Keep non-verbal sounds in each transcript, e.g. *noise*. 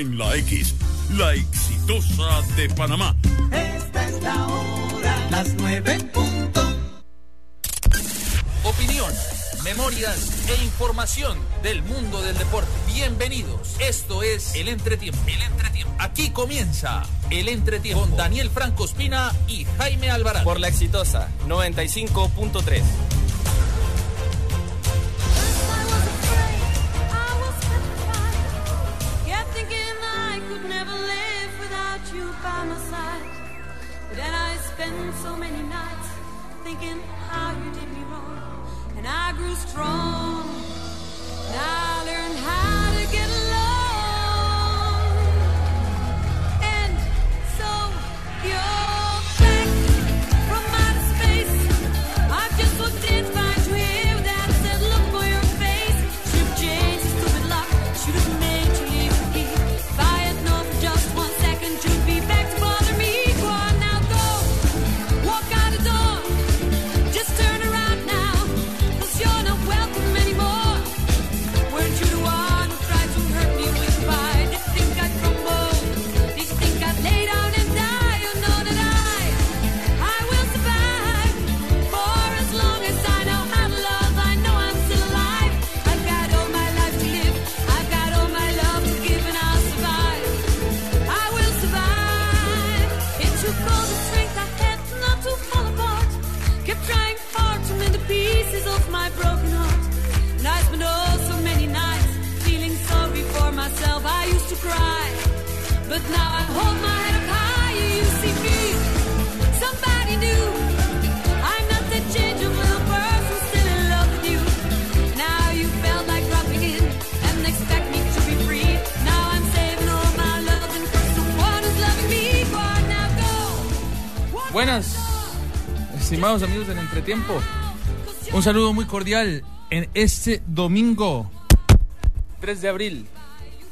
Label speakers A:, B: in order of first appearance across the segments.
A: en la X, la exitosa de Panamá.
B: Esta es la hora, las nueve punto.
C: Opinión, memorias e información del mundo del deporte. Bienvenidos. Esto es El Entretiempo. El Entretiempo. Aquí comienza El Entretiempo con Daniel Franco Espina y Jaime Alvarado.
D: Por la exitosa 95.3.
E: Buenas, estimados amigos del entretiempo. Un saludo muy cordial en este domingo 3 de abril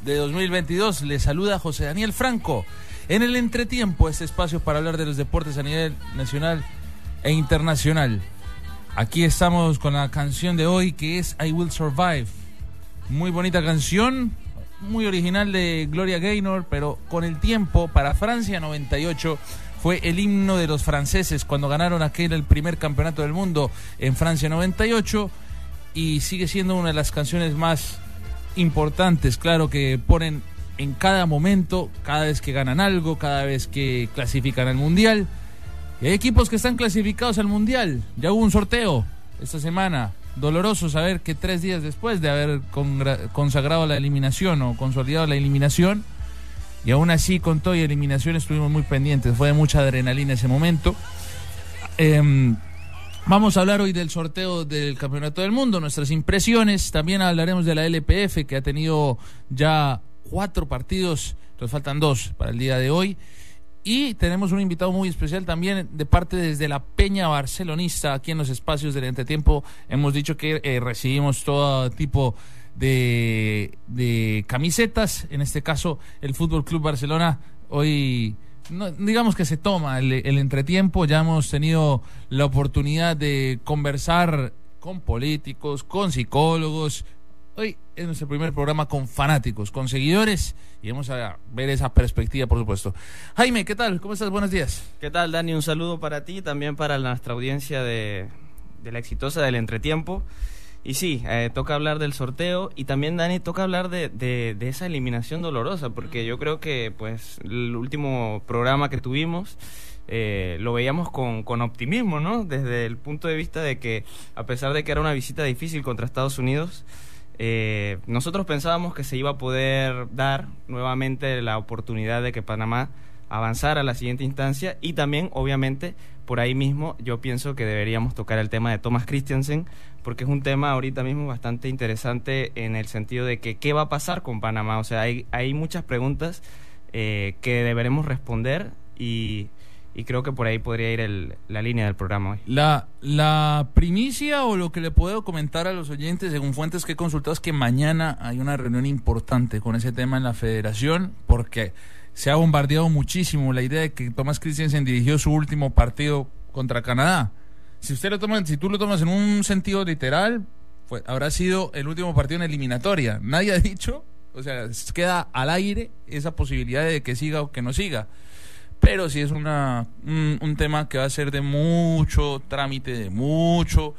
E: de 2022. Les saluda José Daniel Franco en el entretiempo, este espacio para hablar de los deportes a nivel nacional e internacional. Aquí estamos con la canción de hoy que es I Will Survive. Muy bonita canción, muy original de Gloria Gaynor, pero con el tiempo para Francia 98 fue el himno de los franceses cuando ganaron aquel el primer campeonato del mundo en Francia 98 y sigue siendo una de las canciones más importantes, claro, que ponen en cada momento, cada vez que ganan algo, cada vez que clasifican al Mundial. Y hay equipos que están clasificados al Mundial. Ya hubo un sorteo esta semana. Doloroso saber que tres días después de haber consagrado la eliminación o consolidado la eliminación, y aún así con todo y eliminación estuvimos muy pendientes. Fue de mucha adrenalina ese momento. Em, Vamos a hablar hoy del sorteo del Campeonato del Mundo, nuestras impresiones. También hablaremos de la LPF, que ha tenido ya cuatro partidos, nos faltan dos para el día de hoy. Y tenemos un invitado muy especial también de parte desde la Peña Barcelonista, aquí en los espacios del entretiempo. Hemos dicho que eh, recibimos todo tipo de, de camisetas. En este caso, el Fútbol Club Barcelona hoy no, digamos que se toma el, el entretiempo. Ya hemos tenido la oportunidad de conversar con políticos, con psicólogos. Hoy es nuestro primer programa con fanáticos, con seguidores, y vamos a ver esa perspectiva, por supuesto. Jaime, ¿qué tal? ¿Cómo estás? Buenos días.
D: ¿Qué tal, Dani? Un saludo para ti y también para nuestra audiencia de, de la exitosa del entretiempo. Y sí, eh, toca hablar del sorteo y también, Dani, toca hablar de, de, esa eliminación dolorosa, porque yo creo que pues el último programa que tuvimos eh, lo veíamos con, con optimismo, ¿no? Desde el punto de vista de que a pesar de que era una visita difícil contra Estados Unidos, eh, nosotros pensábamos que se iba a poder dar nuevamente la oportunidad de que Panamá avanzara a la siguiente instancia y también, obviamente, por ahí mismo yo pienso que deberíamos tocar el tema de Thomas Christiansen porque es un tema ahorita mismo bastante interesante en el sentido de que qué va a pasar con Panamá. O sea, hay, hay muchas preguntas eh, que deberemos responder y, y creo que por ahí podría ir el, la línea del programa hoy.
E: La, la primicia o lo que le puedo comentar a los oyentes, según fuentes que he consultado, es que mañana hay una reunión importante con ese tema en la federación, porque se ha bombardeado muchísimo la idea de que Thomas Christensen dirigió su último partido contra Canadá. Si usted lo toma, si tú lo tomas en un sentido literal, pues habrá sido el último partido en eliminatoria. Nadie ha dicho O sea, queda al aire esa posibilidad de que siga o que no siga. Pero sí es una, un, un tema que va a ser de mucho trámite, de mucho,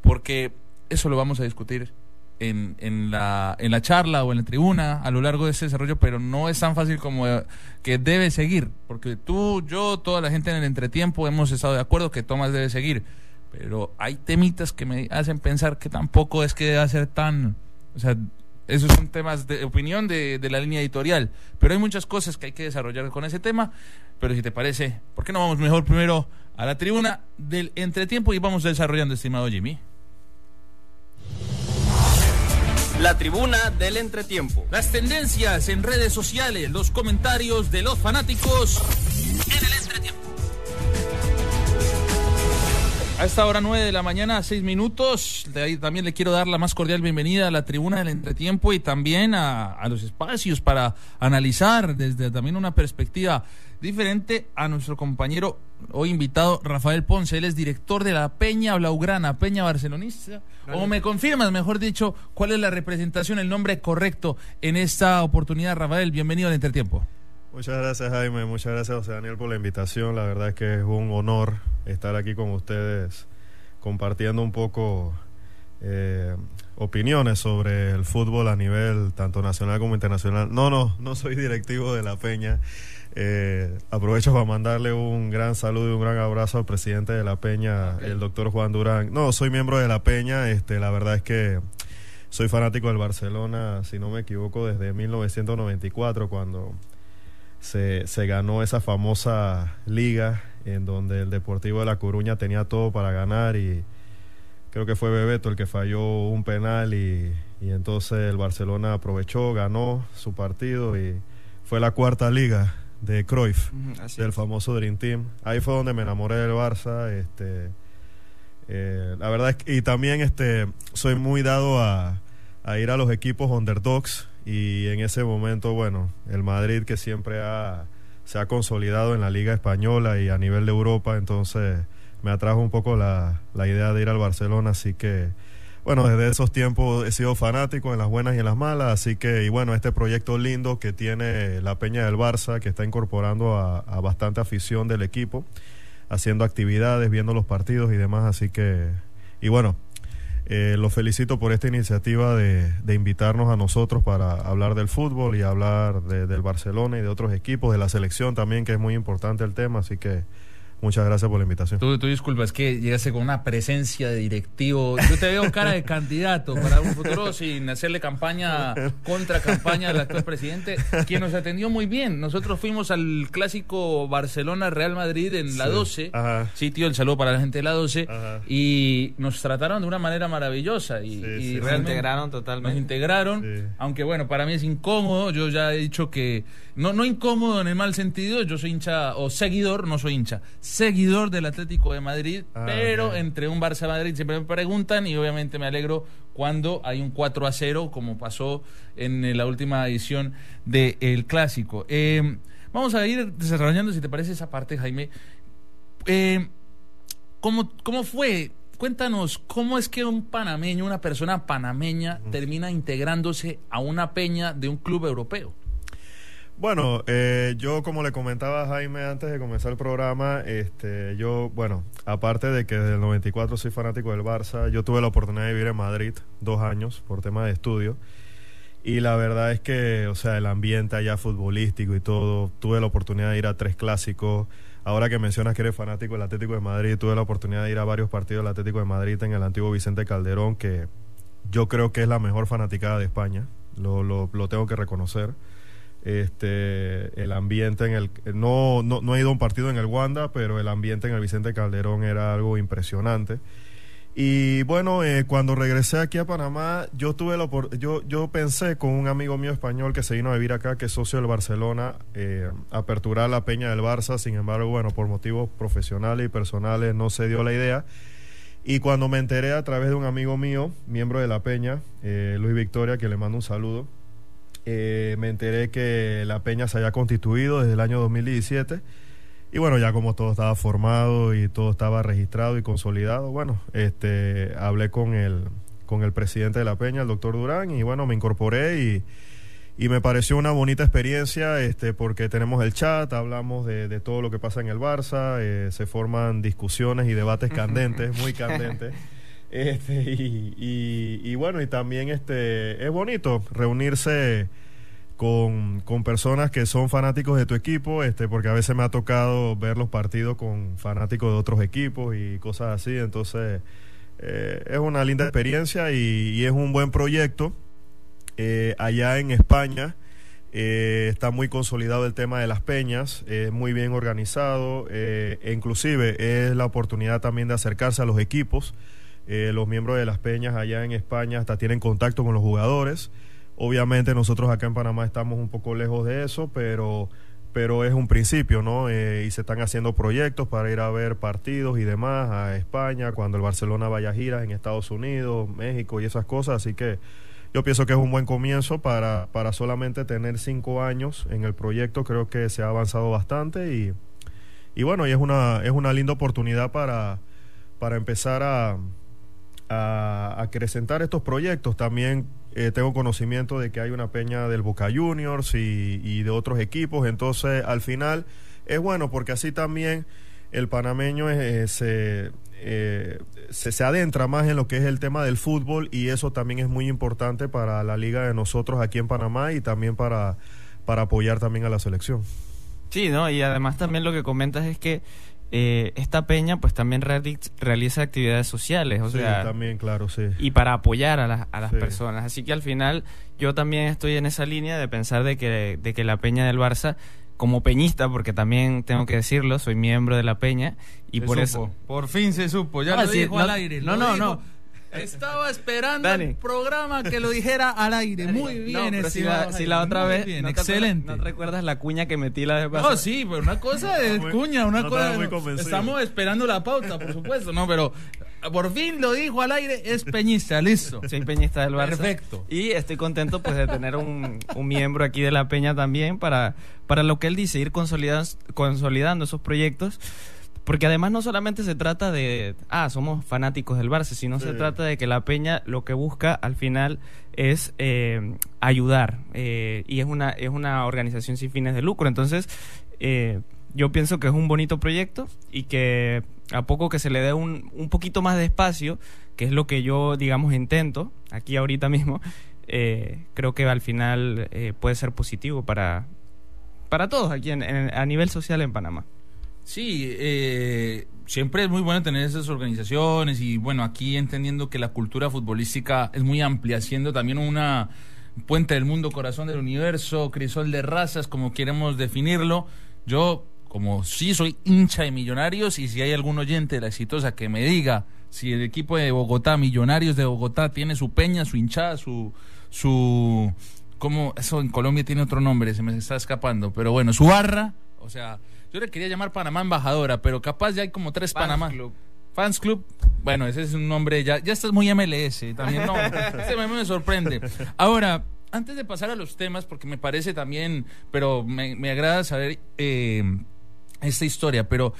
E: porque eso lo vamos a discutir en, en, la, en la charla o en la tribuna a lo largo de ese desarrollo, pero no es tan fácil como eh, que debe seguir, porque tú, yo, toda la gente en el entretiempo hemos estado de acuerdo que Tomás debe seguir, pero hay temitas que me hacen pensar que tampoco es que deba ser tan, o sea, esos son temas de opinión de, de la línea editorial, pero hay muchas cosas que hay que desarrollar con ese tema, pero si te parece, ¿por qué no vamos mejor primero a la tribuna del entretiempo y vamos desarrollando, estimado Jimmy?
C: La tribuna del entretiempo.
F: Las tendencias en redes sociales, los comentarios de los fanáticos en el entretiempo.
E: A esta hora 9 de la mañana, 6 minutos, de ahí también le quiero dar la más cordial bienvenida a la tribuna del entretiempo y también a, a los espacios para analizar desde también una perspectiva diferente a nuestro compañero hoy invitado Rafael Ponce. Él es director de la Peña Blaugrana, Peña Barcelonista. O me confirmas, mejor dicho, cuál es la representación, el nombre correcto en esta oportunidad, Rafael. Bienvenido al entretiempo.
G: Muchas gracias Jaime, muchas gracias José Daniel por la invitación. La verdad es que es un honor estar aquí con ustedes compartiendo un poco eh, opiniones sobre el fútbol a nivel tanto nacional como internacional. No, no, no soy directivo de la Peña. Eh, aprovecho para mandarle un gran saludo y un gran abrazo al presidente de la Peña, el doctor Juan Durán. No, soy miembro de la Peña. Este, la verdad es que soy fanático del Barcelona, si no me equivoco, desde 1994 cuando se, se ganó esa famosa liga en donde el Deportivo de La Coruña tenía todo para ganar y creo que fue Bebeto el que falló un penal y, y entonces el Barcelona aprovechó, ganó su partido y fue la cuarta liga de Cruyff,
C: así
G: del
C: es.
G: famoso Dream Team. Ahí fue donde me enamoré del Barça, este eh, la verdad es que, y también este soy muy dado a, a ir a los equipos underdogs y en ese momento, bueno, el Madrid que siempre ha, se ha consolidado en la Liga Española y a nivel de Europa, entonces me atrajo un poco la, la idea de ir al Barcelona, así que, bueno, desde esos tiempos he sido fanático en las buenas y en las malas, así que, y bueno, este proyecto lindo que tiene la Peña del Barça, que está incorporando a, bastante afición del equipo, haciendo actividades, viendo los partidos y demás, así que, y bueno, eh, los felicito por esta iniciativa de, de invitarnos a nosotros para hablar del fútbol y hablar de- del Barcelona y de otros equipos, de la selección también, que es muy importante el tema, así que muchas gracias por la invitación.
E: Tú, tú disculpa, es que llegaste con una presencia de directivo. Yo te veo cara de candidato para un futuro sin hacerle campaña, contra campaña al actual presidente, quien nos atendió muy bien. Nosotros fuimos al clásico Barcelona-Real Madrid en la
G: Sí.
E: 12,
G: Ajá.
E: sitio, el saludo para la gente de la 12,
G: Ajá.
E: y nos trataron de una manera maravillosa y,
G: Sí,
E: y
G: sí.
C: Nos
E: realmente
C: integraron
E: nos
C: totalmente.
E: integraron,
G: Sí.
E: aunque bueno, para mí es incómodo, yo ya he dicho que, no, no incómodo en el mal sentido, yo soy hincha, o seguidor, no soy hincha, seguidor del Atlético de Madrid,
G: Ah,
E: pero entre un Barça-Madrid siempre me preguntan y obviamente me alegro cuando hay un 4 a 0, como pasó en eh, la última edición del Clásico. Eh, vamos a ir desarrollando, si te parece, esa parte, Jaime. Eh, ¿cómo, ¿Cómo fue? Cuéntanos, ¿cómo es que un panameño, una persona panameña, termina integrándose a una peña de un club europeo?
G: Bueno, eh, yo como le comentaba a Jaime antes de comenzar el programa, este, yo, bueno, aparte de que desde el 94 soy fanático del Barça, yo tuve la oportunidad de vivir en Madrid dos años por tema de estudio. Y la verdad es que, o sea, el ambiente allá futbolístico y todo, tuve la oportunidad de ir a tres clásicos. Ahora que mencionas que eres fanático del Atlético de Madrid, tuve la oportunidad de ir a varios partidos del Atlético de Madrid en el antiguo Vicente Calderón, que yo creo que es la mejor fanaticada de España, lo, lo, lo tengo que reconocer este el ambiente en el no, no no he ido a un partido en el Wanda pero el ambiente en el Vicente Calderón era algo impresionante. Y bueno eh, cuando regresé aquí a Panamá yo tuve la yo yo pensé con un amigo mío español que se vino a vivir acá que es socio del Barcelona eh, aperturar la peña del Barça. Sin embargo bueno por motivos profesionales y personales no se dio la idea. Y cuando me enteré a través de un amigo mío miembro de la peña eh, Luis Victoria que le mando un saludo eh, me enteré que la peña se había constituido desde el año 2017 y bueno ya como todo estaba formado y todo estaba registrado y consolidado bueno este hablé con el con el presidente de la peña el doctor Durán y bueno me incorporé y y me pareció una bonita experiencia este, porque tenemos el chat, hablamos de, de todo lo que pasa en el Barça, eh, se forman discusiones y debates candentes, muy candentes. *laughs* Este, y, bueno, y también este, es bonito reunirse con, con personas que son fanáticos de tu equipo, este, porque a veces me ha tocado ver los partidos con fanáticos de otros equipos y cosas así, entonces eh, es una linda experiencia y, y es un buen proyecto. Eh, allá en España eh, está muy consolidado el tema de las peñas, es muy bien organizado, eh, e inclusive es la oportunidad también de acercarse a los equipos. Eh, los miembros de las peñas allá en España hasta tienen contacto con los jugadores. Obviamente nosotros acá en Panamá estamos un poco lejos de eso, pero, pero es un principio, ¿no? Eh, y se están haciendo proyectos para ir a ver partidos y demás a España, cuando el Barcelona vaya a giras en Estados Unidos, México y esas cosas. Así que yo pienso que es un buen comienzo para, para solamente tener cinco años en el proyecto. Creo que se ha avanzado bastante y, y bueno, y es una, es una linda oportunidad para, para empezar a, a acrecentar estos proyectos. También eh, tengo conocimiento de que hay una peña del Boca Juniors y, de otros equipos. Entonces, al final es bueno porque así también el panameño eh, se, eh, se, se adentra más en lo que es el tema del fútbol y eso también es muy importante para la liga de nosotros aquí en Panamá y también para, para apoyar también a la selección.
C: Sí, ¿no? Y además también lo que comentas es que eh, esta peña pues también reali- realiza actividades sociales, o
G: sí,
C: sea,
G: también, claro, sí.
C: y para apoyar a las, a las
G: Sí.
C: personas. Así que al final yo también estoy en esa línea de pensar de que, de que la peña del Barça, como peñista, porque también tengo que decirlo, soy miembro de la peña, y
E: Se
C: por
E: supo.
C: eso...
E: Por fin se supo. Ya
C: Ah,
E: lo
C: sí,
E: dijo
C: no-
E: al aire.
C: no, no,
E: dijo.
C: no.
E: Estaba esperando
C: Dani.
E: el programa que lo dijera al aire. Muy bien,
C: No, pero si la, si
E: Jaime,
C: la otra vez...
E: bien,
C: ¿no te acuerdas-
E: excelente.
C: ¿No te recuerdas la cuña que metí la vez
E: No,
C: pasada?
E: sí, pero una cosa es
G: muy-
E: cuña, una
G: no
E: cosa.
G: estaba muy convencido.
E: Estamos esperando la pauta, por supuesto, no, pero por fin lo dijo al aire, es peñista, listo.
C: Soy peñista del Barça.
E: Perfecto.
C: Y estoy contento pues de tener un, un miembro aquí de la peña también para, para lo que él dice, ir consolidando, consolidando esos proyectos. Porque además no solamente se trata de, ah, somos fanáticos del Barça, sino
G: Sí.
C: se trata de que la peña lo que busca al final es eh, ayudar. eh, y es una, es una organización sin fines de lucro. Entonces, eh, yo pienso que es un bonito proyecto y que a poco que se le dé un, un poquito más de espacio, que es lo que yo, digamos, intento aquí ahorita mismo, eh, creo que al final eh, puede ser positivo para, para todos aquí en- en- a nivel social en Panamá.
E: Sí, eh, siempre es muy bueno tener esas organizaciones y bueno, aquí entendiendo que la cultura futbolística es muy amplia, siendo también una puente del mundo, corazón del universo, crisol de razas, como queremos definirlo. Yo, como sí soy hincha de millonarios y si hay algún oyente de la exitosa que me diga si el equipo de Bogotá, Millonarios de Bogotá, tiene su peña, su hinchada, su... su como eso en Colombia tiene otro nombre, se me está escapando, pero bueno, su barra, o sea, yo le quería llamar Panamá embajadora, pero capaz ya hay como tres Panamá.
C: Club.
E: Fans Club, bueno, ese es un nombre ya, ya estás muy MLS también, no, *laughs* este me sorprende. Ahora, antes de pasar a los temas, porque me parece también, pero me, me agrada saber eh, esta historia, pero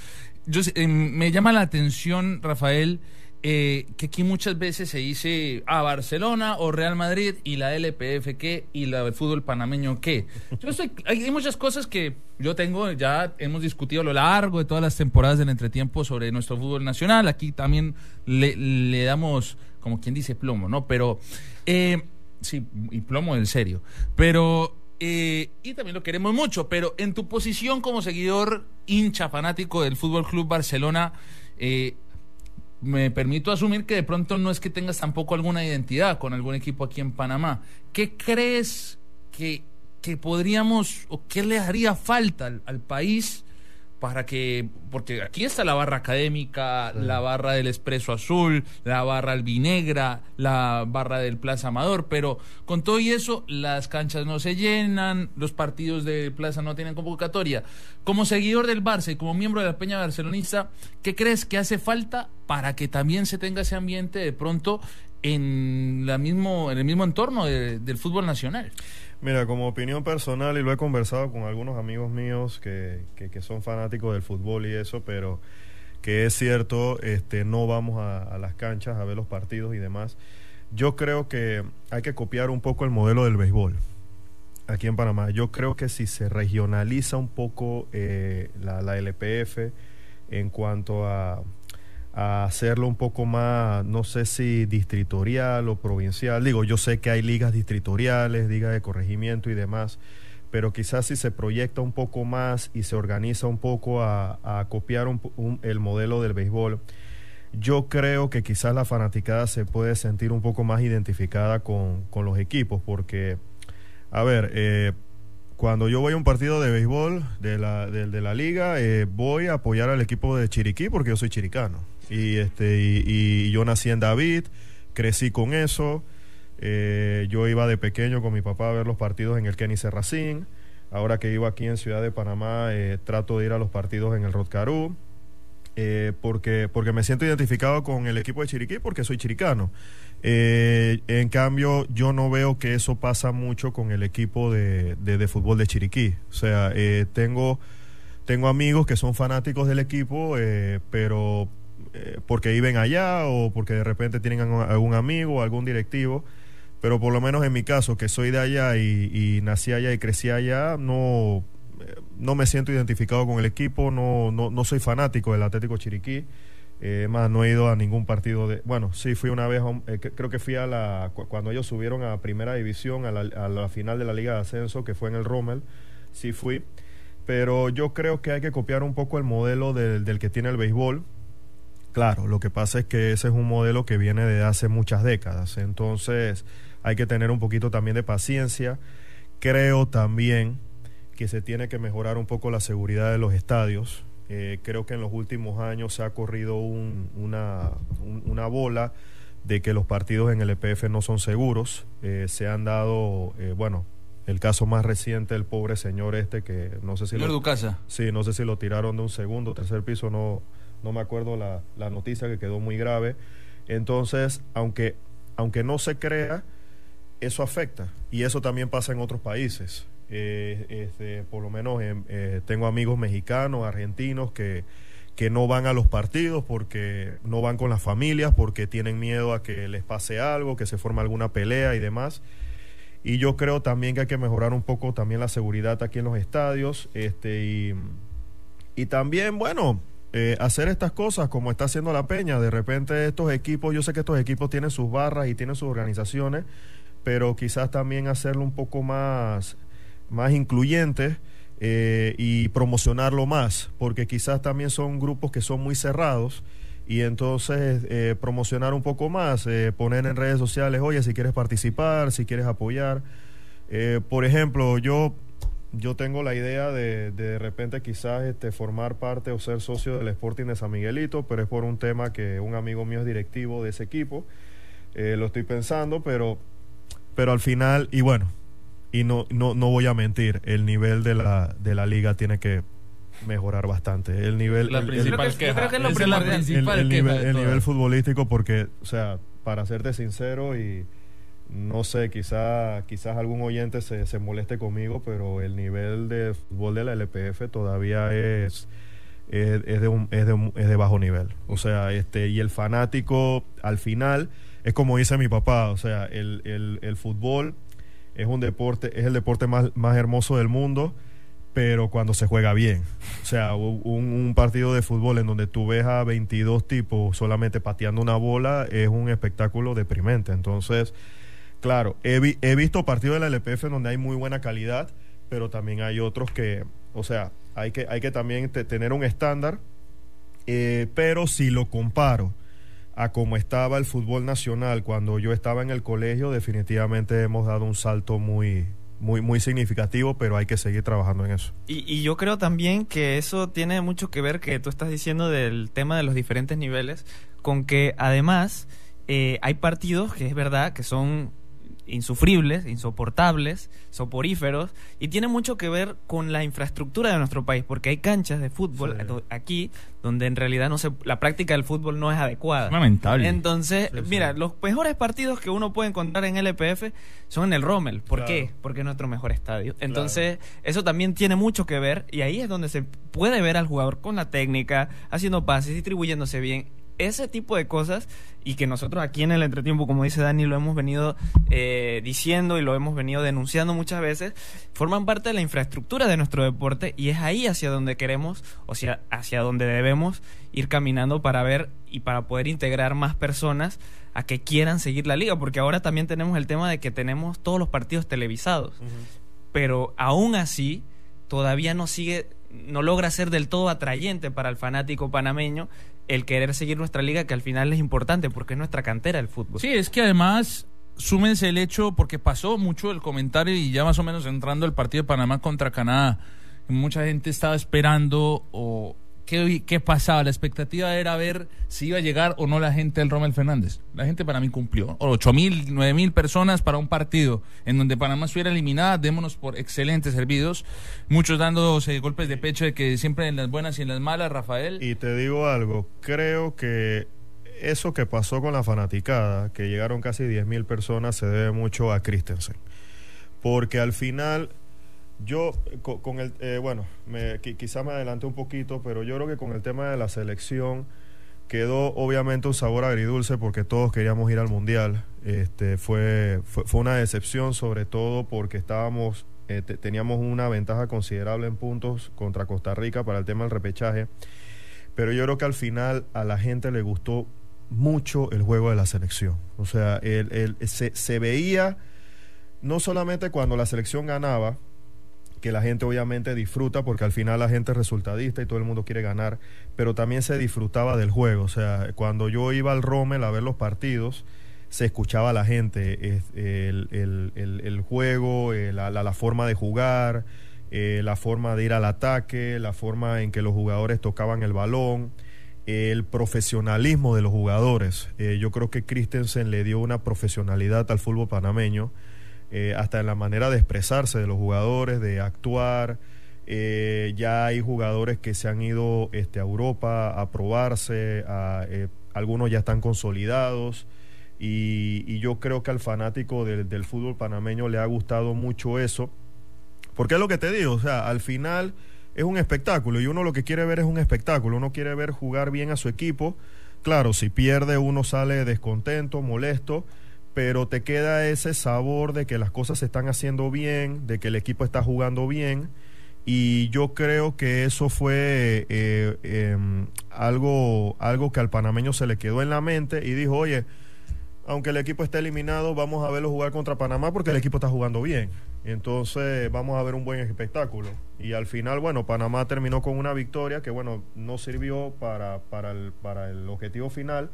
E: yo, eh, me llama la atención, Rafael, eh, que aquí muchas veces se dice a Barcelona o Real Madrid y la LPF qué y la del fútbol panameño qué. Yo hay, muchas cosas que yo tengo, ya hemos discutido a lo largo de todas las temporadas del entretiempo sobre nuestro fútbol nacional. Aquí también le, le damos, como quien dice, plomo, ¿no? Pero, eh, sí, y plomo en serio. Pero eh, y también lo queremos mucho, pero en tu posición como seguidor hincha fanático del Fútbol Club Barcelona, eh, me permito asumir que de pronto no es que tengas tampoco alguna identidad con algún equipo aquí en Panamá. ¿Qué crees que, que podríamos o qué le haría falta al, al país para que, porque aquí está la barra académica, la barra del Expreso Azul, la barra albinegra, la barra del Plaza Amador, pero con todo y eso las canchas no se llenan, los partidos de Plaza no tienen convocatoria. Como seguidor del Barça y como miembro de la Peña Barcelonista, ¿qué crees que hace falta para que también se tenga ese ambiente de pronto en, la mismo, en el mismo entorno de- del fútbol nacional?
G: Mira, como opinión personal, y lo he conversado con algunos amigos míos que, que, son fanáticos del fútbol y eso, pero que es cierto, este, no vamos a, a las canchas a ver los partidos y demás. Yo creo que hay que copiar un poco el modelo del béisbol. aquí en Panamá. Yo creo que si se regionaliza un poco eh, la, la LPF en cuanto a, a hacerlo un poco más, no sé si distritorial o provincial. Digo, yo sé que hay ligas distritoriales, ligas de corregimiento y demás, pero quizás si se proyecta un poco más y se organiza un poco a, copiar un- el modelo del béisbol, yo creo que quizás la fanaticada se puede sentir un poco más identificada con, con los equipos, porque, a ver, eh, cuando yo voy a un partido de béisbol de la, de, de la liga, eh, voy a apoyar al equipo de Chiriquí porque yo soy chiricano. Y, este, y, y yo nací en David, crecí con eso. eh, yo iba de pequeño con mi papá a ver los partidos en el Kenny Serracín. Ahora que vivo aquí en Ciudad de Panamá, eh, trato de ir a los partidos en el Rotcarú. eh, porque, porque me siento identificado con el equipo de Chiriquí porque soy chiricano. En cambio, yo no veo que eso pasa mucho con el equipo de, de- fútbol de Chiriquí. O sea, eh, tengo, tengo amigos que son fanáticos del equipo, pero eh, porque viven allá o porque de repente tienen algún- amigo algún directivo. Pero por lo menos en mi caso, que soy de allá y, nací allá y crecí allá, no, eh, no me siento identificado con el equipo, no, no, no soy fanático del Atlético Chiriquí. Eh, más, no he ido a ningún partido de... Bueno, sí, fui una vez, eh, creo que fui a la... cu- Cuando ellos subieron a Primera División, a la, a la final de la Liga de Ascenso, que fue en el Rommel, sí fui. Pero yo creo que hay que copiar un poco el modelo del, del que tiene el béisbol. Claro, lo que pasa es que ese es un modelo que viene de hace muchas décadas. Entonces hay que tener un poquito también de paciencia. Creo también que se tiene que mejorar un poco la seguridad de los estadios. Eh, creo que en los últimos años se ha corrido un- una, un- una bola de que los partidos en el EPF no son seguros. Eh, se han dado, eh, bueno, el caso más reciente, el pobre señor este que no sé si
E: Señor
G: lo,
E: Ducasa.
G: Sí, no sé si lo tiraron de un segundo, tercer piso, no, no me acuerdo la, la noticia que quedó muy grave. Entonces, aunque, aunque no se crea, eso afecta. Y eso también pasa en otros países. Eh, este, por lo menos en- eh, tengo amigos mexicanos, argentinos que, que no van a los partidos porque no van con las familias, porque tienen miedo a que les pase algo, que se forme alguna pelea y demás. Y yo creo también que hay que mejorar un poco también la seguridad aquí en los estadios. Este, y, y también, bueno, eh, hacer estas cosas como está haciendo la Peña. De repente estos equipos, yo sé que estos equipos tienen sus barras y tienen sus organizaciones, pero quizás también hacerlo un poco más, más incluyente eh, y promocionarlo más, porque quizás también son grupos que son muy cerrados y entonces eh, promocionar un poco más, poner en redes sociales, oye, si quieres participar, si quieres apoyar. Por ejemplo, yo yo tengo la idea de de, repente quizás este, formar parte o ser socio del Sporting de San Miguelito, pero es por un tema que un amigo mío es directivo de ese equipo. Eh, lo estoy pensando, pero, pero al final, y bueno, y no, no, no voy a mentir, el nivel de la, de la liga tiene que mejorar bastante. El nivel,
E: La
G: el- el-
E: principal
C: yo
E: queja.
C: creo que es lo
E: Esa es la
C: primordial.
G: el,
E: principal
G: el nivel futbolístico porque, o sea, para serte sincero y no sé, quizá, quizás algún oyente se, se moleste conmigo, pero el nivel de fútbol de la LPF todavía es, es, es de, un, es, de es de bajo nivel. O sea, este, y el fanático al final es como dice mi papá, o sea, el, el, el fútbol es un deporte, es el deporte más, más hermoso del mundo, pero cuando se juega bien. O sea, un, un partido de fútbol en donde tú ves a 22 tipos solamente pateando una bola es un espectáculo deprimente. Entonces, claro, he, vi- he visto partidos de la LPF donde hay muy buena calidad, pero también hay otros que, o sea, hay que, hay que también te- tener un estándar, eh, pero si lo comparo a cómo estaba el fútbol nacional cuando yo estaba en el colegio, definitivamente hemos dado un salto muy, muy, muy significativo, pero hay que seguir trabajando en eso.
C: Y, y yo creo también que eso tiene mucho que ver que tú estás diciendo del tema de los diferentes niveles, con que además eh, hay partidos que es verdad que son insufribles, insoportables, soporíferos, y tiene mucho que ver con la infraestructura de nuestro país, porque hay canchas de fútbol
G: Sí.
C: aquí donde en realidad no se, la práctica del fútbol no es adecuada.
E: Lamentable.
C: Entonces,
G: Sí, sí.
C: mira, los mejores partidos que uno puede encontrar en LPF son en el Rommel. ¿Por
G: Claro.
C: qué? Porque es nuestro mejor estadio. Entonces, eso también tiene mucho que ver y ahí es donde se puede ver al jugador con la técnica, haciendo pases, distribuyéndose bien. Ese tipo de cosas y que nosotros aquí en el entretiempo, como dice Dani, lo hemos venido eh, diciendo y lo hemos venido denunciando muchas veces, forman parte de la infraestructura de nuestro deporte y es ahí hacia donde queremos, o sea, hacia donde debemos ir caminando para ver y para poder integrar más personas a que quieran seguir la liga, porque ahora también tenemos el tema de que tenemos todos los partidos televisados, pero aún así todavía no sigue, no logra ser del todo atrayente para el fanático panameño el querer seguir nuestra liga, que al final es importante porque es nuestra cantera el fútbol.
E: Sí, es que además súmense el hecho, porque pasó mucho el comentario y ya más o menos entrando el partido de Panamá contra Canadá, mucha gente estaba esperando o ¿qué, ¿qué, pasaba? La expectativa era ver si iba a llegar o no la gente del Rommel Fernández. La gente para mí cumplió. Ocho mil, nueve mil personas para un partido en donde Panamá estuviera eliminada, démonos por excelentes servidos. Muchos dándose golpes de pecho de que siempre en las buenas y en las malas, Rafael.
G: Y te digo algo, creo que eso que pasó con la fanaticada, que llegaron casi diez mil personas, se debe mucho a Christensen. Porque al final yo, con, con el, eh, bueno, me, quizá me adelanté un poquito, pero yo creo que con el tema de la selección quedó obviamente un sabor agridulce porque todos queríamos ir al Mundial. Este, fue, fue, fue una decepción sobre todo porque estábamos, eh, teníamos una ventaja considerable en puntos contra Costa Rica para el tema del repechaje. Pero yo creo que al final a la gente le gustó mucho el juego de la selección. O sea, el, el, se, se veía no solamente cuando la selección ganaba, que la gente obviamente disfruta porque al final la gente es resultadista y todo el mundo quiere ganar, pero también se disfrutaba del juego. O sea, cuando yo iba al Rommel a ver los partidos, se escuchaba a la gente, el, el, el, juego, eh, la, la, la, forma de jugar, eh, la forma de ir al ataque, la forma en que los jugadores tocaban el balón, el profesionalismo de los jugadores. Eh, yo creo que Christensen le dio una profesionalidad al fútbol panameño eh, hasta en la manera de expresarse de los jugadores, de actuar. Eh, ya hay jugadores que se han ido este, a Europa a probarse, a, eh, algunos ya están consolidados. Y, yo creo que al fanático del, del fútbol panameño le ha gustado mucho eso. Porque es lo que te digo, o sea, al final es un espectáculo y uno lo que quiere ver es un espectáculo, uno quiere ver jugar bien a su equipo. Claro, si pierde uno sale descontento, molesto, pero te queda ese sabor de que las cosas se están haciendo bien, de que el equipo está jugando bien. Y yo creo que eso fue eh, eh, algo, algo que al panameño se le quedó en la mente y dijo, oye, aunque el equipo esté eliminado, vamos a verlo jugar contra Panamá porque el equipo está jugando bien. Entonces vamos a ver un buen espectáculo. Y al final, bueno, Panamá terminó con una victoria que, bueno, no sirvió para, para, el, para el objetivo final,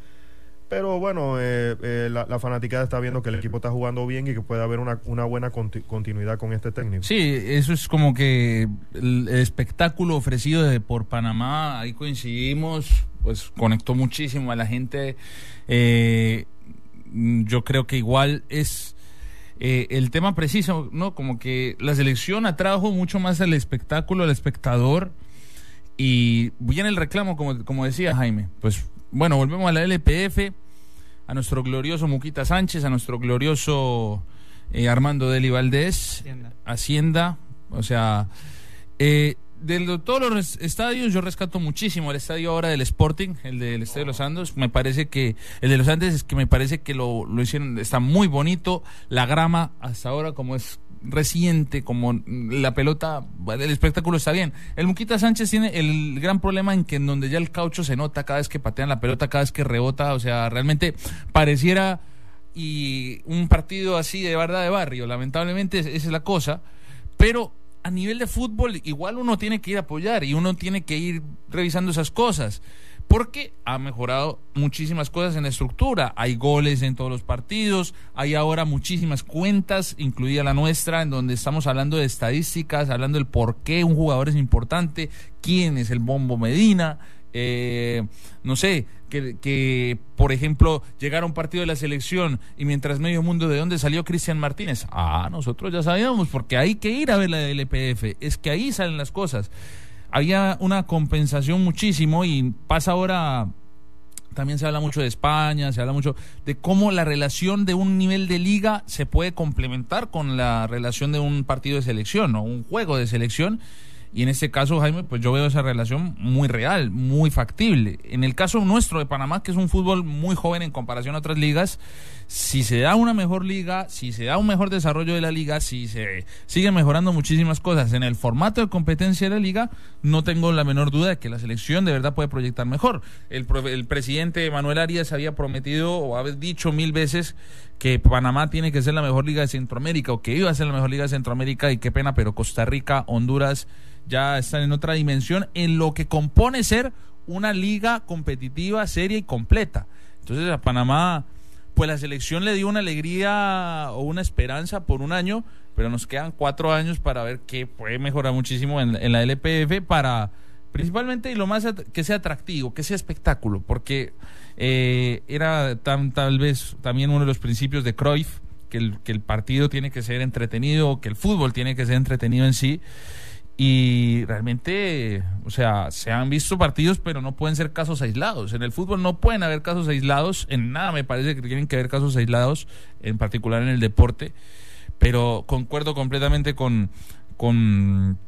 G: pero bueno, eh, eh, la, la, está viendo que el equipo está jugando bien y que puede haber una, una buena conti continuidad con este técnico.
E: Sí, eso es como que el, espectáculo ofrecido de, por Panamá, ahí coincidimos, pues conectó muchísimo a la gente. Eh, yo creo que igual es eh, el tema preciso, ¿no? Como que la selección atrajo mucho más al espectáculo, al espectador. Y viene el reclamo, como, como decía Jaime, pues bueno, volvemos a la LPF, a nuestro glorioso Muquita Sánchez, a nuestro glorioso eh, Armando Deli Valdés, Hacienda. Hacienda, o sea, eh, de todos los estadios yo rescato muchísimo el estadio ahora del Sporting, el del Estadio de los Andes, me parece que el de los Andes es que me parece que lo, lo hicieron, está muy bonito, la grama hasta ahora como es reciente, como la pelota, el espectáculo está bien. El Muquita Sánchez tiene el gran problema en que en donde ya el caucho se nota cada vez que patean la pelota, cada vez que rebota, o sea, realmente pareciera y un partido así de verdad de barrio, lamentablemente esa es la cosa, pero a nivel de fútbol igual uno tiene que ir a apoyar y uno tiene que ir revisando esas cosas porque ha mejorado muchísimas cosas en la estructura. Hay goles en todos los partidos, hay ahora muchísimas cuentas, incluida la nuestra, en donde estamos hablando de estadísticas, hablando del por qué un jugador es importante, quién es el Bombo Medina. Eh, no sé, que, que, por ejemplo llegara un partido de la selección y mientras medio mundo de dónde salió Cristian Martínez. Ah, nosotros ya sabíamos, porque hay que ir a ver la LPF, es que ahí salen las cosas había una compensación muchísimo y pasa ahora también se habla mucho de España, se habla mucho de cómo la relación de un nivel de liga se puede complementar con la relación de un partido de selección o un juego de selección. Y en este caso, Jaime, pues yo veo esa relación muy real, muy factible. En el caso nuestro de Panamá, que es un fútbol muy joven en comparación a otras ligas, si se da una mejor liga, si se da un mejor desarrollo de la liga, si se siguen mejorando muchísimas cosas en el formato de competencia de la liga, no tengo la menor duda de que la selección de verdad puede proyectar mejor. El, presidente Manuel Arias había prometido o había dicho mil veces que Panamá tiene que ser la mejor liga de Centroamérica o que iba a ser la mejor liga de Centroamérica y qué pena, pero Costa Rica, Honduras ya están en otra dimensión en lo que compone ser una liga competitiva, seria y completa. Entonces a Panamá, pues la selección le dio una alegría o una esperanza por un año, pero nos quedan cuatro años para ver qué puede mejorar muchísimo en, la LPF para principalmente y lo más que sea atractivo, que sea espectáculo, porque eh, era tan, tal vez también uno de los principios de Cruyff, que el, que el partido tiene que ser entretenido, que el fútbol tiene que ser entretenido en sí. Y realmente, o sea, se han visto partidos, pero no pueden ser casos aislados. En el fútbol no pueden haber casos aislados. En nada me parece que tienen que haber casos aislados, en particular en el deporte. Pero concuerdo completamente con, con,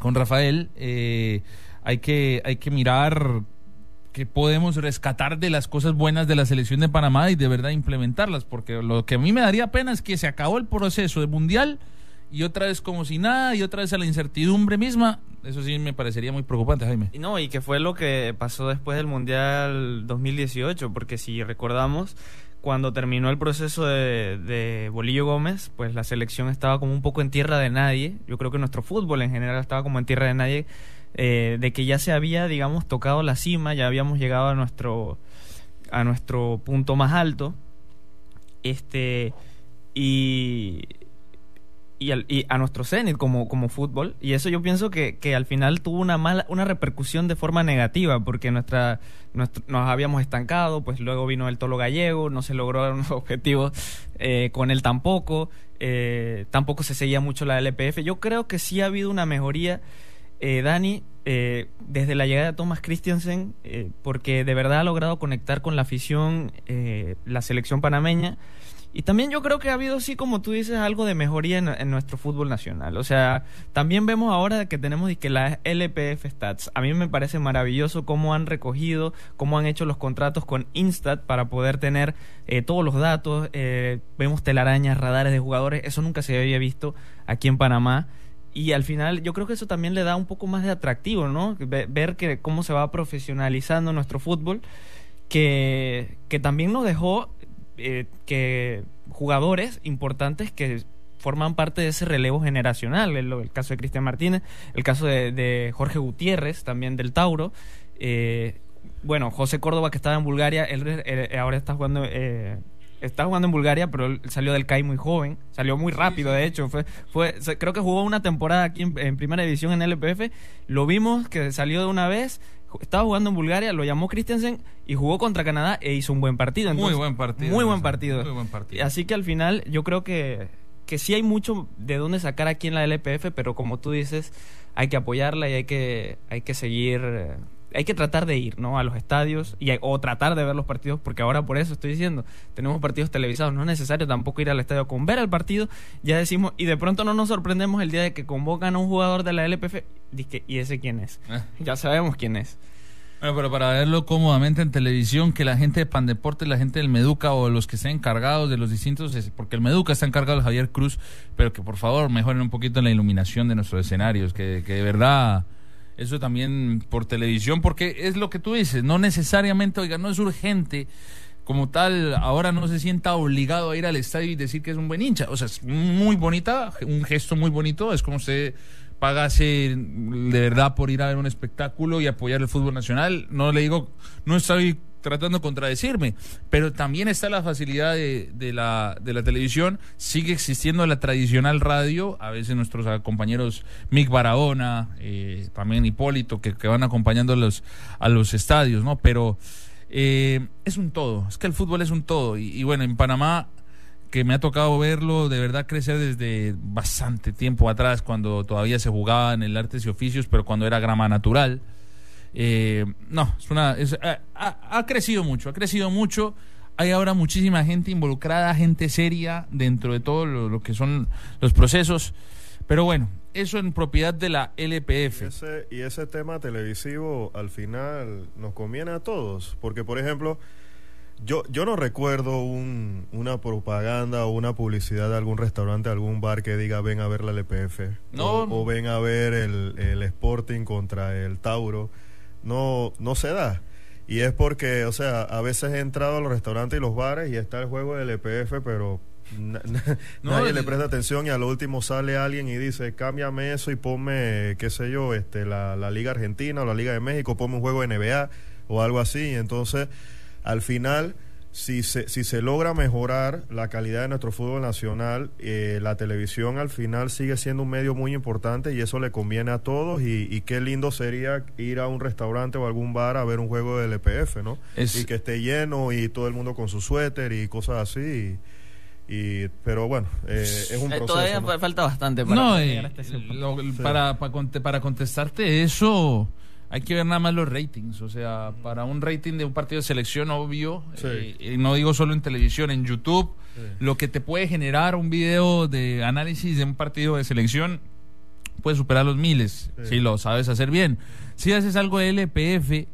E: con Rafael. eh, hay, que, hay que mirar que podemos rescatar de las cosas buenas de la selección de Panamá y de verdad implementarlas. Porque lo que a mí me daría pena es que se acabó el proceso de mundial y otra vez como si nada y otra vez a la incertidumbre misma. Eso sí me parecería muy preocupante, Jaime.
C: No, y que fue lo que pasó después del Mundial 2018, porque si recordamos, cuando terminó el proceso de, de Bolillo Gómez, pues la selección estaba como un poco en tierra de nadie. Yo creo que nuestro fútbol en general estaba como en tierra de nadie, eh, de que ya se había, digamos, tocado la cima, ya habíamos llegado a nuestro, a nuestro punto más alto. Este, y, y, al- y a nuestro cenit como, como fútbol. Y eso yo pienso que, que al final tuvo una mala, una repercusión de forma negativa, porque nuestra, nos habíamos estancado, pues luego vino el Tolo Gallego, no se lograron los *laughs* objetivos eh, con él tampoco, eh, tampoco se seguía mucho la LPF. Yo creo que sí ha habido una mejoría, eh, Dani, eh, desde la llegada de Thomas Christiansen, eh, porque de verdad ha logrado conectar con la afición, eh, la selección panameña. Y también yo creo que ha habido, sí, como tú dices, algo de mejoría en, nuestro fútbol nacional. O sea, también vemos ahora que tenemos que la LPF Stats. A mí me parece maravilloso cómo han recogido, cómo han hecho los contratos con Instat para poder tener eh, todos los datos. Eh, vemos telarañas, radares de jugadores. Eso nunca se había visto aquí en Panamá. Y al final yo creo que eso también le da un poco más de atractivo, ¿no? Ve- Ver que cómo se va profesionalizando nuestro fútbol, que, que también nos dejó eh, que jugadores importantes que forman parte de ese relevo generacional, el, el caso de Cristian Martínez, el caso de, de Jorge Gutiérrez, también del Tauro, eh, bueno, José Córdoba que estaba en Bulgaria, él eh, ahora está jugando... eh, Está jugando en Bulgaria, pero él salió del CAI muy joven. Salió muy rápido, de hecho. Fue, fue, creo que jugó una temporada aquí en, en primera división en LPF. Lo vimos que salió de una vez. Estaba jugando en Bulgaria, lo llamó Christensen y jugó contra Canadá e hizo un buen partido.
E: Muy buen partido.
C: Muy buen
E: Muy
C: partido.
E: buen partido.
C: Así que al final yo creo que, que sí hay mucho de dónde sacar aquí en la LPF, pero como tú dices, hay que apoyarla y hay que, hay que seguir, eh, hay que tratar de ir ¿no? a los estadios y, o tratar de ver los partidos, porque ahora por eso estoy diciendo, tenemos partidos televisados, no es necesario tampoco ir al estadio con ver el partido, ya decimos, y de pronto no nos sorprendemos el día de que convocan a un jugador de la LPF, ¿y ese quién es?
E: Eh.
C: Ya sabemos quién es.
E: Bueno, pero para verlo cómodamente en televisión, que la gente de Pandeporte, la gente del Meduca o los que estén encargados de los distintos, porque el Meduca está encargado de Javier Cruz, pero que por favor mejoren un poquito la iluminación de nuestros escenarios, que, que de verdad eso también por televisión, porque es lo que tú dices, no necesariamente, oiga, no es urgente como tal, ahora no se sienta obligado a ir al estadio y decir que es un buen hincha. O sea, es muy bonita, un gesto muy bonito, es como usted pagase de verdad por ir a ver un espectáculo y apoyar el fútbol nacional. No le digo, no estoy tratando de contradecirme, pero también está la facilidad de, de la, de la televisión, sigue existiendo la tradicional radio, a veces nuestros compañeros Mick Barahona, eh, también Hipólito, que, que van acompañando a los, a los estadios, ¿no? Pero eh, es un todo, es que el fútbol es un todo, y, y bueno, en Panamá que me ha tocado verlo de verdad crecer desde bastante tiempo atrás, cuando todavía se jugaba en el artes y oficios, pero cuando era grama natural. Eh, no, es una, es- ha, ha- ha crecido mucho, ha crecido mucho. Hay ahora muchísima gente involucrada, gente seria dentro de todo lo, lo que son los procesos. Pero bueno, eso en propiedad de la
G: Y
E: LPF.
G: ese, y ese tema televisivo al final nos conviene a todos, porque por ejemplo, yo, yo no recuerdo un- una propaganda o una publicidad de algún restaurante, algún bar que diga ven a ver la LPF
E: No.
G: o, o ven a ver el, el Sporting contra el Tauro. No, no se da. Y es porque, o sea, a veces he entrado a los restaurantes y los bares y está el juego del LPF, pero na- na- *laughs*
E: No,
G: nadie
E: el-
G: le presta atención y a lo último sale alguien y dice, cámbiame eso y ponme, qué sé yo, este, la, la Liga Argentina o la Liga de México, ponme un juego de NBA o algo así. Entonces, al final, si se, si se logra mejorar la calidad de nuestro fútbol nacional, eh, la televisión al final sigue siendo un medio muy importante y eso le conviene a todos y, y qué lindo sería ir a un restaurante o algún bar a ver un juego del LPF, ¿no?
E: Es-
G: Y que esté lleno y todo el mundo con su suéter y cosas así. Y, y- pero bueno, eh, es un
C: Eh,
G: proceso.
C: todavía falta bastante para
E: No, eh, lo- para, para, para contestarte eso, hay que ver nada más los ratings. O sea, para un rating de un partido de selección, obvio,
G: Sí.
E: eh, eh, no digo solo en televisión, en YouTube, lo que te puede generar un video de análisis de un partido de selección puede superar los miles,
G: Sí.
E: si lo sabes hacer bien. Si haces algo de LPF,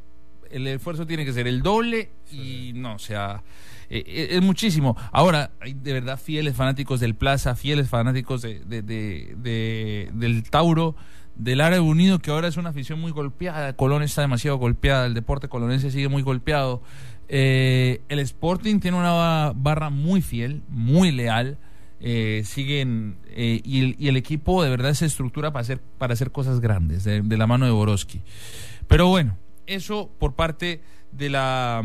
E: el esfuerzo tiene que ser el doble y no, o sea, eh, eh, es muchísimo. Ahora, hay de verdad fieles fanáticos del Plaza, fieles fanáticos de, de- de- de- del Tauro, del Árabe Unido, que ahora es una afición muy golpeada. Colón está demasiado golpeada, el deporte colonense sigue muy golpeado. Eh, el Sporting tiene una ba- barra muy fiel, muy leal. eh, siguen eh, y, el, equipo de verdad se estructura para hacer para hacer cosas grandes de, de la mano de Borowski pero bueno eso por parte de la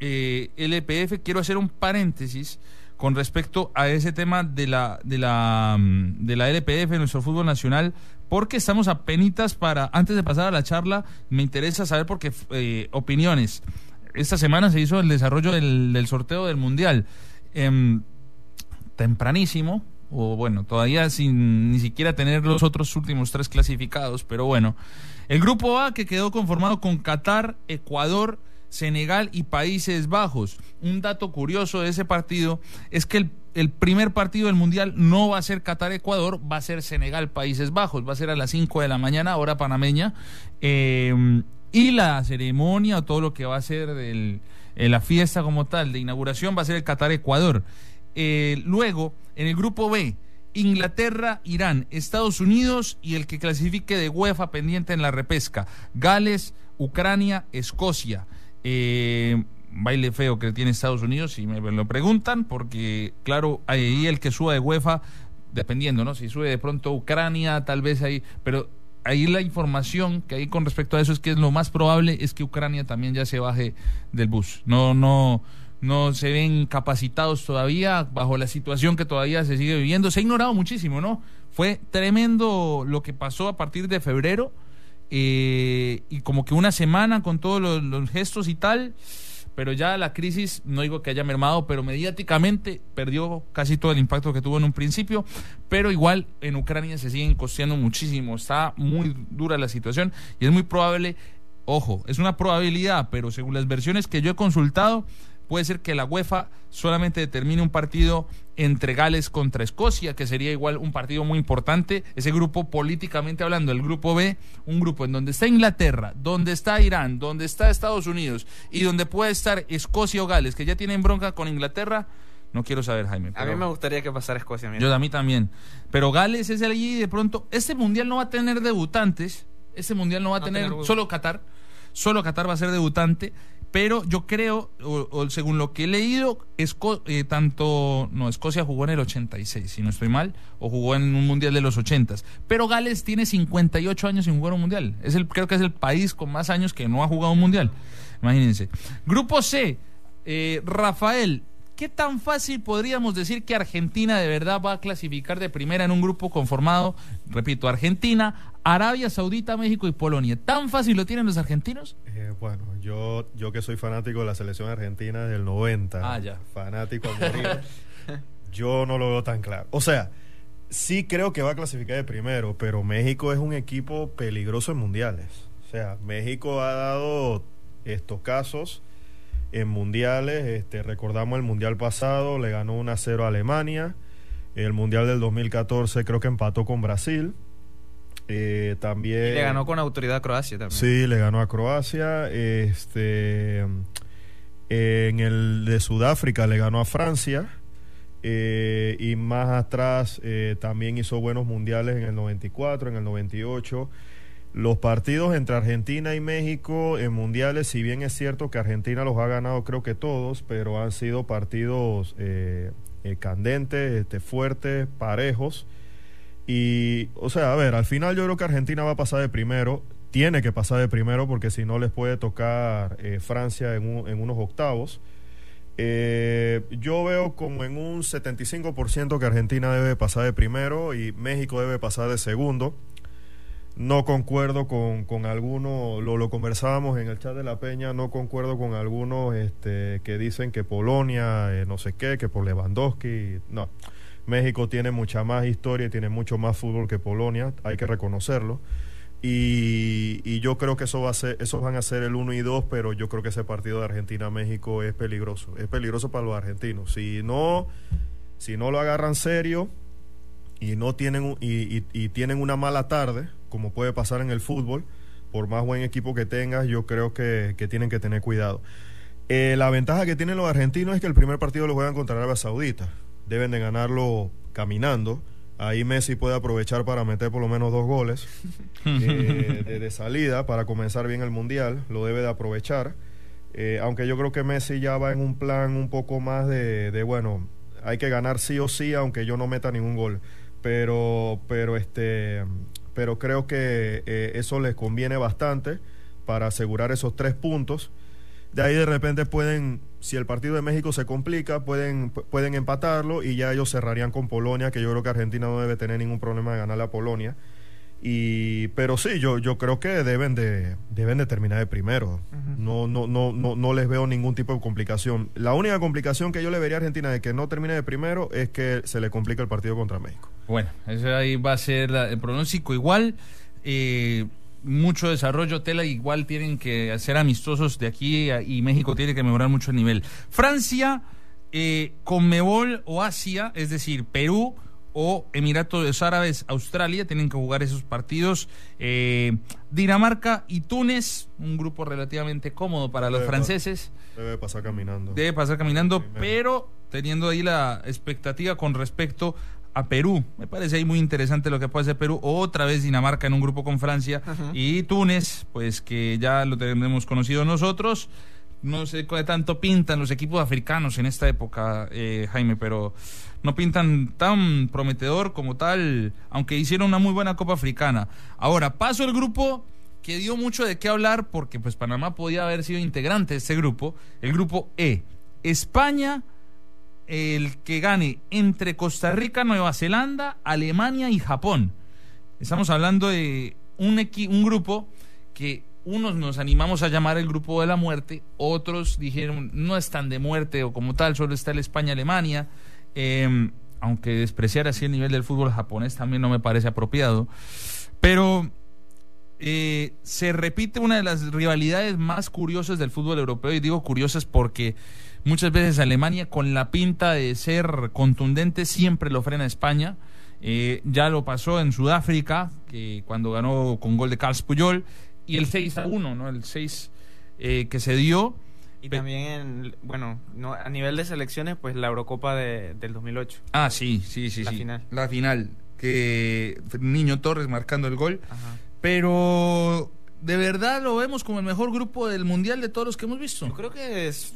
E: eh, LPF quiero hacer un paréntesis con respecto a ese tema de la de la de la LPF nuestro fútbol nacional porque estamos a penitas para antes de pasar a la charla me interesa saber porque eh, opiniones esta semana se hizo el desarrollo del, sorteo del mundial Em, tempranísimo, o bueno, todavía sin ni siquiera tener los otros últimos tres clasificados, pero bueno. El grupo A que quedó conformado con Qatar, Ecuador, Senegal y Países Bajos. Un dato curioso de ese partido es que el, primer partido del Mundial no va a ser Qatar-Ecuador, va a ser Senegal-Países Bajos, va a ser a las 5 de la mañana, hora panameña. Eh, y la ceremonia o todo lo que va a ser eh, la fiesta como tal de inauguración va a ser el Qatar-Ecuador. Eh, luego, en el grupo B, Inglaterra, Irán, Estados Unidos y el que clasifique de UEFA pendiente en la repesca. Gales, Ucrania, Escocia. Eh, baile feo que tiene Estados Unidos, si me lo preguntan, porque claro, ahí el que suba de UEFA, dependiendo, ¿no? Si sube de pronto Ucrania, tal vez ahí, pero ahí la información que hay con respecto a eso es que lo más probable es que Ucrania también ya se baje del bus. No, no, no se ven capacitados todavía bajo la situación que todavía se sigue viviendo. Se ha ignorado muchísimo, ¿no? Fue tremendo lo que pasó a partir de febrero eh, y como que una semana con todos los, los gestos y tal. Pero ya la crisis, no digo que haya mermado, pero mediáticamente perdió casi todo el impacto que tuvo en un principio. Pero igual en Ucrania se siguen costeando muchísimo. Está muy dura la situación y es muy probable, ojo, es una probabilidad, pero según las versiones que yo he consultado, puede ser que la UEFA solamente determine un partido entre Gales contra Escocia, que sería igual un partido muy importante. Ese grupo políticamente hablando, el grupo B, un grupo en donde está Inglaterra, donde está Irán, donde está Estados Unidos y donde puede estar Escocia o Gales, que ya tienen bronca con Inglaterra. No quiero saber, Jaime.
C: A mí me gustaría que pasara Escocia. mira.
E: yo a mí también. Pero Gales es allí y de pronto, este mundial no va a tener debutantes. Este mundial no va a
C: No va a
E: tener,
C: tener-
E: solo Qatar. Solo Qatar va a ser debutante. Pero yo creo, o, o según lo que he leído, Esco- eh, tanto. No, Escocia jugó en el 86, si no estoy mal, o jugó en un mundial de los 80. Pero Gales tiene 58 años sin jugar un mundial. Es el, creo que es el país con más años que no ha jugado un mundial. Imagínense. Grupo C, eh, Rafael, ¿qué tan fácil podríamos decir que Argentina de verdad va a clasificar de primera en un grupo conformado, repito, Argentina, Arabia Saudita, México y Polonia? ¿Tan fácil lo tienen los argentinos?
G: Eh, bueno, yo, yo que soy fanático de la selección argentina del 90,
E: Ah, ya.
G: fanático a morir, *laughs* yo no lo veo tan claro. O sea, sí creo que va a clasificar de primero, pero México es un equipo peligroso en mundiales. O sea, México ha dado estos casos en mundiales. Este, recordamos el mundial pasado, le ganó 1 a 0 a Alemania. El mundial del 2014 creo que empató con Brasil. Eh, también.
C: Y le ganó con autoridad a Croacia también.
G: Sí, le ganó a Croacia. Este, en el de Sudáfrica le ganó a Francia. eh, y más atrás eh, también hizo buenos mundiales en el 94, en el 98. Los partidos entre Argentina y México en mundiales, si bien es cierto que Argentina los ha ganado creo que todos, pero han sido partidos eh, eh, candentes, este, fuertes, parejos. Y, o sea, a ver, al final yo creo que Argentina va a pasar de primero. Tiene que pasar de primero porque si no les puede tocar eh, Francia en, en unos octavos. Yo veo como en un 75% que Argentina debe pasar de primero y México debe pasar de segundo. No concuerdo con, con algunos, lo, lo conversábamos en el chat de la Peña, no concuerdo con algunos este, que dicen que Polonia, eh, no sé qué, que por Lewandowski. No, México tiene mucha más historia y tiene mucho más fútbol que Polonia, hay que reconocerlo. Y, y yo creo que eso va a ser, esos van a ser el 1 y 2, pero yo creo que ese partido de Argentina-México es peligroso. Es peligroso para los argentinos. Si no, si no lo agarran serio y no tienen y, y- y tienen una mala tarde, como puede pasar en el fútbol, por más buen equipo que tengas, yo creo que, que tienen que tener cuidado. Eh, la ventaja que tienen los argentinos es que el primer partido lo juegan contra Arabia Saudita. Deben de ganarlo caminando. Ahí Messi puede aprovechar para meter por lo menos dos goles *laughs* eh, de, de salida para comenzar bien el Mundial. Lo debe de aprovechar. Eh, aunque yo creo que Messi ya va en un plan un poco más de, de, bueno, hay que ganar sí o sí, aunque yo no meta ningún gol. Pero, pero este, pero creo que eh, eso les conviene bastante para asegurar esos tres puntos. De ahí de repente pueden, si el partido de México se complica, pueden, pueden empatarlo y ya ellos cerrarían con Polonia, que yo creo que Argentina no debe tener ningún problema de ganarle a Polonia. Y, pero sí, yo, yo creo que deben de, deben de terminar de primero. no, no, no, no, no les veo ningún tipo de complicación. La única complicación que yo le vería a Argentina de que no termine de primero es que se le complica el partido contra México.
E: Bueno, ese ahí va a ser la- el pronóstico. Igual, eh, mucho desarrollo, Tela, igual tienen que ser amistosos de aquí y México tiene que mejorar mucho el nivel. Francia, eh, Conmebol o Asia, es decir, Perú o Emiratos Árabes, Australia, tienen que jugar esos partidos. Eh, Dinamarca y Túnez, un grupo relativamente cómodo para los franceses.
G: Debe pasar caminando.
E: Debe pasar caminando, pero teniendo ahí la expectativa con respecto a Perú. Me parece ahí muy interesante lo que puede hacer Perú. Otra vez Dinamarca en un grupo con Francia y Túnez, pues que ya lo tenemos conocido nosotros. No sé qué tanto pintan los equipos africanos en esta época, eh, Jaime, pero no pintan tan prometedor como tal, aunque hicieron una muy buena Copa Africana. Ahora, paso el grupo que dio mucho de qué hablar porque pues Panamá podía haber sido integrante de este grupo, el grupo E. España, el que gane entre Costa Rica, Nueva Zelanda, Alemania y Japón. Estamos hablando de un, equi- un grupo que unos nos animamos a llamar el grupo de la muerte, otros dijeron no es tan de muerte o como tal, solo está el España-Alemania. Eh, aunque despreciar así el nivel del fútbol japonés también no me parece apropiado. Pero eh, se repite una de las rivalidades más curiosas del fútbol europeo, y digo curiosas porque muchas veces Alemania, con la pinta de ser contundente, siempre lo frena España. Eh, ya lo pasó en Sudáfrica, que cuando ganó con gol de Carlos Puyol, y el 6 a 1, ¿no? El 6 eh, que se dio.
C: Y también, en- bueno, no, a nivel de selecciones, pues la Eurocopa de, del 2008.
E: Ah, sí, sí, sí.
C: La
E: sí.
C: final.
E: La final. Que Niño Torres marcando el gol.
C: Ajá.
E: Pero de verdad lo vemos como el mejor grupo del mundial de todos los que hemos visto.
C: Yo creo que es,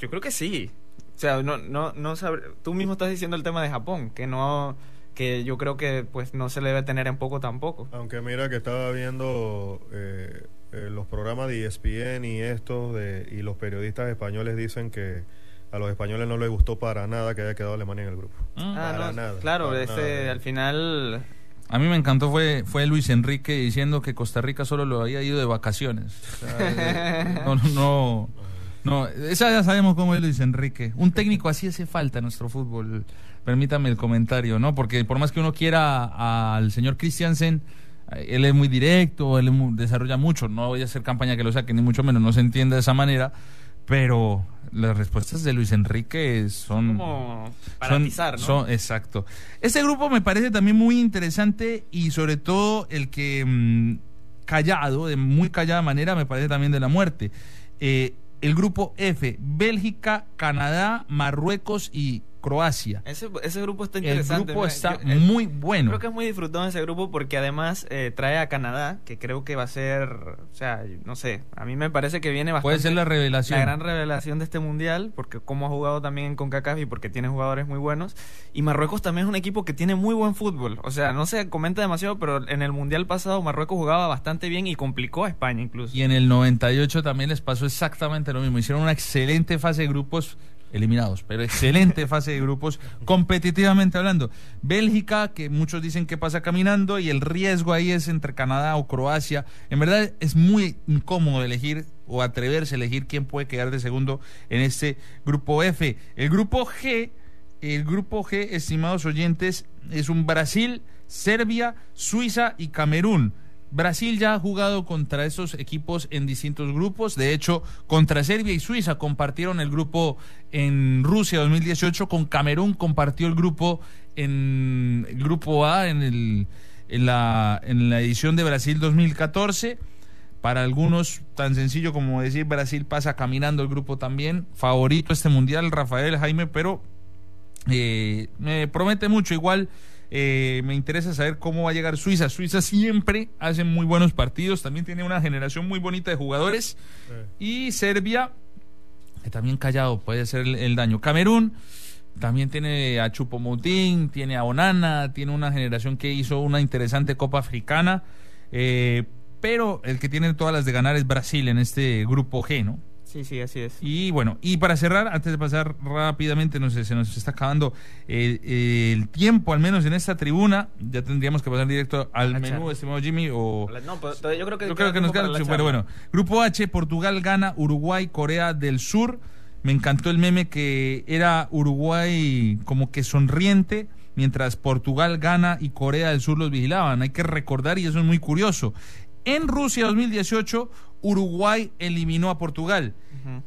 C: yo creo que sí. O sea, no, no, no sabré- tú mismo estás diciendo el tema de Japón, que no, que yo creo que pues no se le debe tener en poco tampoco.
G: Aunque mira que estaba viendo eh, eh, los programas de ESPN y estos de, y los periodistas españoles dicen que a los españoles no les gustó para nada que haya quedado Alemania en el grupo.
C: Ah,
G: Para
C: no,
G: nada,
C: claro,
G: para
C: este,
G: nada.
C: al final
E: A mí me encantó fue, fue Luis Enrique diciendo que Costa Rica solo lo había ido de vacaciones. O sea, eh, *laughs* no, no, no, esa ya sabemos cómo es Luis Enrique. Un técnico así hace falta en nuestro fútbol. Permítame el comentario, ¿no? Porque por más que uno quiera al señor Christiansen, eh, él es muy directo, él desarrolla mucho. No voy a hacer campaña que lo saque, ni mucho menos, no se entiende de esa manera. pero las respuestas de Luis Enrique son...
C: Como para
E: son-
C: atizar, ¿no?
E: son- exacto. Este grupo me parece también muy interesante y sobre todo el que mm, callado, de muy callada manera, me parece también de la muerte. Eh, el grupo F, Bélgica, Canadá, Marruecos y Croacia.
C: Ese, ese grupo está
E: El
C: interesante.
E: grupo
C: mira,
E: está
C: yo- eh,
E: muy bueno.
C: Creo que es muy disfrutado ese grupo porque además eh, trae a Canadá, que creo que va a ser, o sea, no sé, a mí me parece que viene bastante...
E: Puede ser la revelación.
C: La gran revelación de este mundial, porque como ha jugado también en CONCACAF y porque tiene jugadores muy buenos. Y Marruecos también es un equipo que tiene muy buen fútbol. O sea, no se comenta demasiado, pero en el mundial pasado Marruecos jugaba bastante bien y complicó a España incluso.
E: Y en el 98 también les pasó exactamente lo mismo. Hicieron una excelente fase de grupos eliminados, pero excelente *laughs* fase de grupos competitivamente hablando. Bélgica, que muchos dicen que pasa caminando y el riesgo ahí es entre Canadá o Croacia. En verdad es muy incómodo elegir o atreverse a elegir quién puede quedar de segundo en este grupo F. El grupo G, el grupo G, estimados oyentes, es un Brasil, Serbia, Suiza y Camerún. Brasil ya ha jugado contra esos equipos en distintos grupos. De hecho, contra Serbia y Suiza compartieron el grupo en Rusia 2018. Con Camerún compartió el grupo en el grupo A en, el, en, la, en la edición de Brasil 2014. Para algunos, tan sencillo como decir Brasil pasa caminando el grupo también. Favorito este mundial, Rafael Jaime, pero eh, me promete mucho. Igual eh, me interesa saber cómo va a llegar Suiza. Suiza siempre hace muy buenos partidos, también tiene una generación muy bonita de jugadores. Y Serbia, que también callado puede hacer el, el daño. Camerún también tiene a Chupomoutin, tiene a Onana, tiene una generación que hizo una interesante Copa Africana. eh, pero el que tiene todas las de ganar es Brasil en este grupo G, ¿no?
C: Sí, sí, así es.
E: Y bueno, y para cerrar, antes de pasar rápidamente, no sé, se nos está acabando el, el tiempo, al menos en esta tribuna, ya tendríamos que pasar directo al
C: la
E: menú, estimado Jimmy, o...
C: No, pero todavía yo creo que,
E: Yo creo que nos queda, pero bueno, Grupo H, Portugal gana, Uruguay, Corea del Sur. Me encantó el meme que era Uruguay como que sonriente, mientras Portugal gana y Corea del Sur los vigilaban. Hay que recordar, y eso es muy curioso. En Rusia 2018, Uruguay eliminó a Portugal.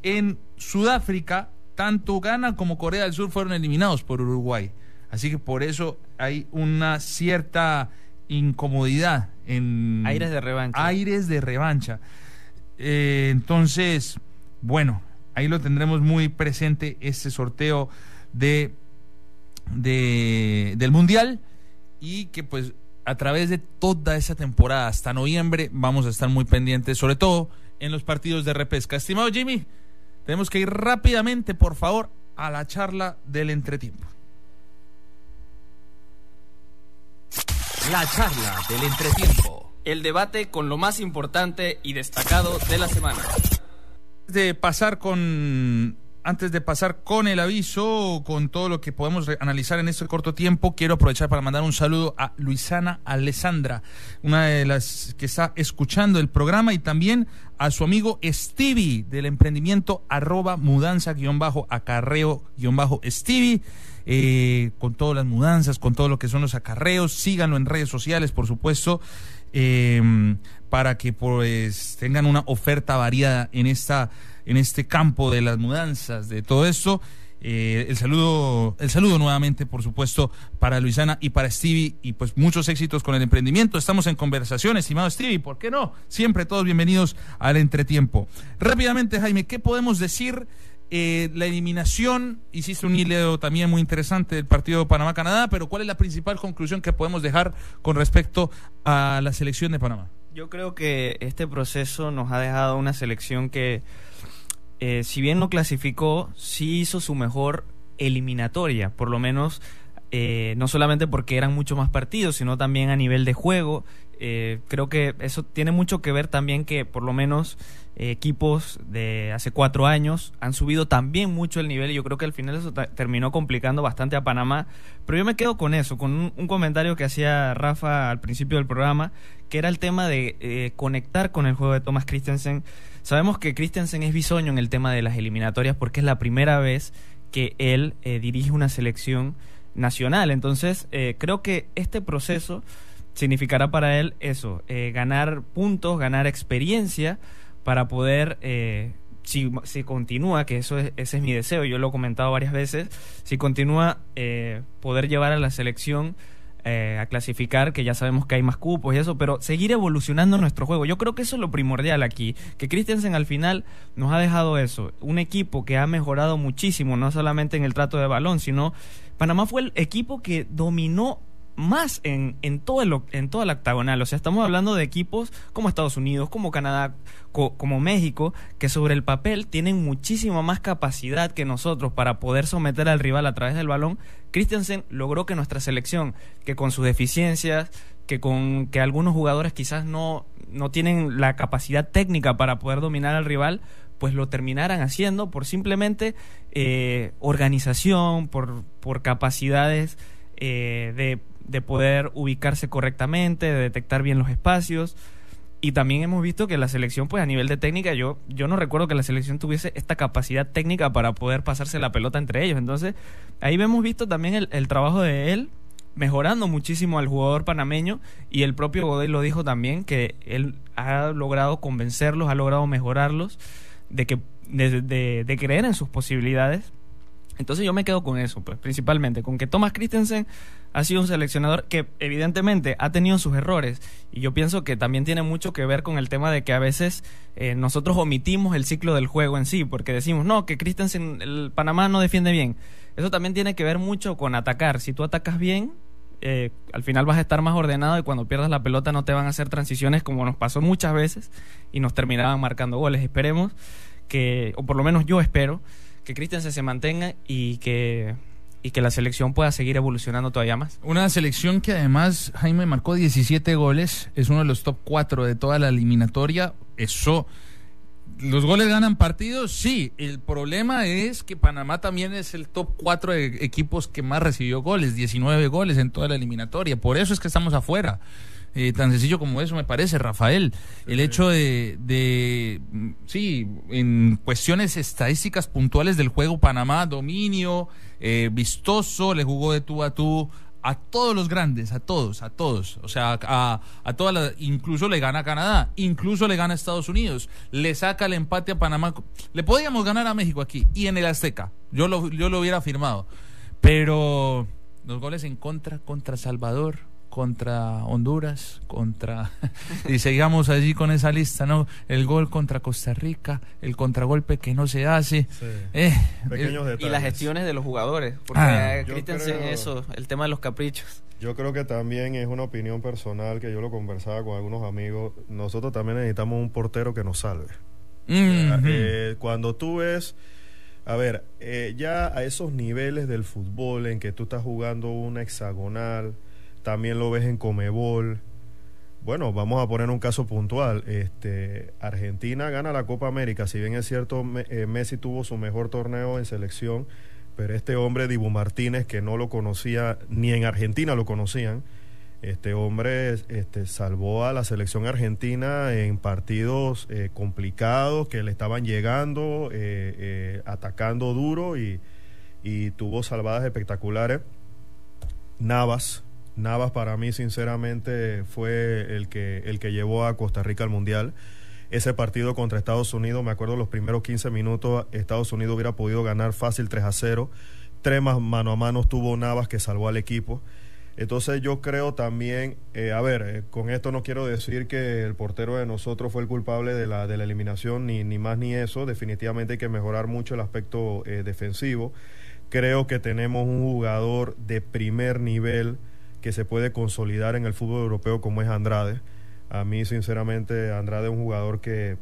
E: En Sudáfrica, tanto Ghana como Corea del Sur fueron eliminados por Uruguay. Así que por eso hay una cierta incomodidad en
C: Aires de revancha.
E: aires de revancha. Eh, entonces, bueno, ahí lo tendremos muy presente este sorteo de, de del mundial y que pues a través de toda esa temporada hasta noviembre vamos a estar muy pendientes, sobre todo en los partidos de repesca. Estimado Jimmy, tenemos que ir rápidamente, por favor, a la charla del entretiempo.
F: La charla del entretiempo.
C: El debate con lo más importante y destacado de la semana.
E: De pasar con antes de pasar con el aviso, con todo lo que podemos analizar en este corto tiempo, quiero aprovechar para mandar un saludo a Luisana Alessandra, una de las que está escuchando el programa, y también a su amigo Stevie del emprendimiento arroba mudanza guion bajo acarreo guion bajo Stevie. eh, con todas las mudanzas, con todo lo que son los acarreos, síganlo en redes sociales, por supuesto, eh, para que pues tengan una oferta variada en esta en este campo de las mudanzas, de todo esto. Eh, el saludo, el saludo nuevamente, por supuesto, para Luisana y para Stevie, y pues muchos éxitos con el emprendimiento. Estamos en conversación, estimado Stevie, ¿por qué no? Siempre todos bienvenidos al entretiempo. Rápidamente, Jaime, ¿qué podemos decir? Eh, la eliminación, hiciste un hilo también muy interesante del partido Panamá-Canadá, pero ¿cuál es la principal conclusión que podemos dejar con respecto a la selección de Panamá?
C: Yo creo que este proceso nos ha dejado una selección que, eh, si bien no clasificó, sí hizo su mejor eliminatoria, por lo menos eh, no solamente porque eran mucho más partidos, sino también a nivel de juego. Eh, creo que eso tiene mucho que ver también que por lo menos eh, equipos de hace cuatro años han subido también mucho el nivel y yo creo que al final eso terminó complicando bastante a Panamá. Pero yo me quedo con eso, con un, un comentario que hacía Rafa al principio del programa, que era el tema de eh, conectar con el juego de Thomas Christensen. Sabemos que Christensen es bisoño en el tema de las eliminatorias porque es la primera vez que él eh, dirige una selección nacional. Entonces, eh, creo que este proceso significará para él eso, eh, ganar puntos, ganar experiencia para poder eh, si, si continúa, que eso es, ese es mi deseo, yo lo he comentado varias veces, si continúa eh, poder llevar a la selección eh, a clasificar, que ya sabemos que hay más cupos y eso, pero seguir evolucionando nuestro juego. Yo creo que eso es lo primordial aquí, que Christensen al final nos ha dejado eso, un equipo que ha mejorado muchísimo, no solamente en el trato de balón, sino Panamá fue el equipo que dominó más en, en, todo el, en toda la octagonal. O sea, estamos hablando de equipos como Estados Unidos, como Canadá, co- como México, que sobre el papel tienen muchísima más capacidad que nosotros para poder someter al rival a través del balón. Christensen logró que nuestra selección, que con sus deficiencias, que con que algunos jugadores quizás no, no tienen la capacidad técnica para poder dominar al rival, pues lo terminaran haciendo por simplemente eh, organización, por, por capacidades eh, de, de poder ubicarse correctamente, de detectar bien los espacios. Y también hemos visto que la selección, pues a nivel de técnica, yo, yo no recuerdo que la selección tuviese esta capacidad técnica para poder pasarse la pelota entre ellos. Entonces, ahí hemos visto también el, el trabajo de él, mejorando muchísimo al jugador panameño. Y el propio Godoy lo dijo también, que él ha logrado convencerlos, ha logrado mejorarlos, de, que, de, de, de creer en sus posibilidades. Entonces yo me quedo con eso, pues, principalmente, con que Thomas Christensen ha sido un seleccionador que evidentemente ha tenido sus errores y yo pienso que también tiene mucho que ver con el tema de que a veces eh, nosotros omitimos el ciclo del juego en sí, porque decimos, no, que Christensen, el Panamá no defiende bien. Eso también tiene que ver mucho con atacar. Si tú atacas bien, eh, al final vas a estar más ordenado y cuando pierdas la pelota no te van a hacer transiciones como nos pasó muchas veces y nos terminaban marcando goles. Esperemos que, o por lo menos yo espero, que Christensen se mantenga y que, y que la selección pueda seguir evolucionando todavía más.
E: Una selección que además Jaime marcó 17 goles, es uno de los top 4 de toda la eliminatoria. Eso, los goles ganan partidos, sí. El problema es que Panamá también es el top 4 de equipos que más recibió goles, 19 goles en toda la eliminatoria. Por eso es que estamos afuera. Eh, tan sencillo como eso me parece, Rafael. El hecho de, de, mm, sí, en cuestiones estadísticas puntuales del juego, Panamá, dominio, eh, vistoso, le jugó de tú a tú a todos los grandes, a todos, a todos. O sea, a, a todas las, incluso le gana a Canadá, incluso le gana a Estados Unidos, le saca el empate a Panamá. Le podíamos ganar a México aquí y en el Azteca. Yo lo, yo lo hubiera firmado. Pero los goles en contra, contra Salvador, contra Honduras, contra *laughs* y sigamos allí con esa lista, ¿no? El gol contra Costa Rica, el contragolpe que no se hace.
G: Sí.
E: Eh,
G: Pequeños
C: Y las gestiones de los jugadores, porque
E: Ah.
C: eh, Christensen,
G: creo-
C: eso, el tema de los caprichos.
G: Yo creo que también es una opinión personal que yo lo conversaba con algunos amigos. Nosotros también necesitamos un portero que nos salve.
E: mhm.
G: Eh, cuando tú ves, a ver, eh, ya a esos niveles del fútbol en que tú estás jugando una hexagonal, también lo ves en Comebol. Bueno, vamos a poner un caso puntual. Este, Argentina gana la Copa América. Si bien es cierto, eh, Messi tuvo su mejor torneo en selección, pero este hombre, Dibu Martínez, que no lo conocía, ni en Argentina lo conocían, este hombre este, salvó a la selección argentina en partidos eh, complicados que le estaban llegando, eh, atacando duro y, y tuvo salvadas espectaculares. Navas, Navas para mí sinceramente fue el que, el que llevó a Costa Rica al Mundial. Ese partido contra Estados Unidos, me acuerdo los primeros 15 minutos, Estados Unidos hubiera podido ganar fácil 3 a 0. Tres mano a mano tuvo Navas que salvó al equipo. Entonces yo creo también, eh, a ver, eh, con esto no quiero decir que el portero de nosotros fue el culpable de la, de la eliminación, ni, ni más ni eso. Definitivamente hay que mejorar mucho el aspecto eh, defensivo. Creo que tenemos un jugador de primer nivel que se puede consolidar en el fútbol europeo como es Andrade. A mí, sinceramente, Andrade es un jugador que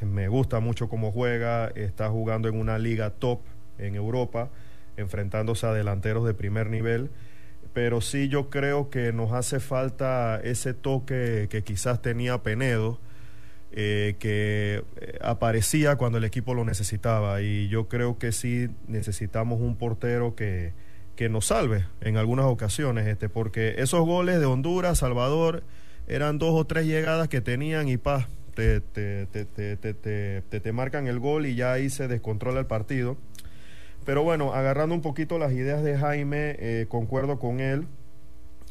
G: me gusta mucho cómo juega, está jugando en una liga top en Europa, enfrentándose a delanteros de primer nivel pero sí yo creo que nos hace falta ese toque que quizás tenía Penedo, eh, que eh, aparecía cuando el equipo lo necesitaba. Y yo creo que sí necesitamos un portero que, que nos salve en algunas ocasiones, este, porque esos goles de Honduras, Salvador, eran dos o tres llegadas que tenían y paz, te, te, te, te te marcan el gol y ya ahí se descontrola el partido. Pero bueno, agarrando un poquito las ideas de Jaime, eh, concuerdo con él.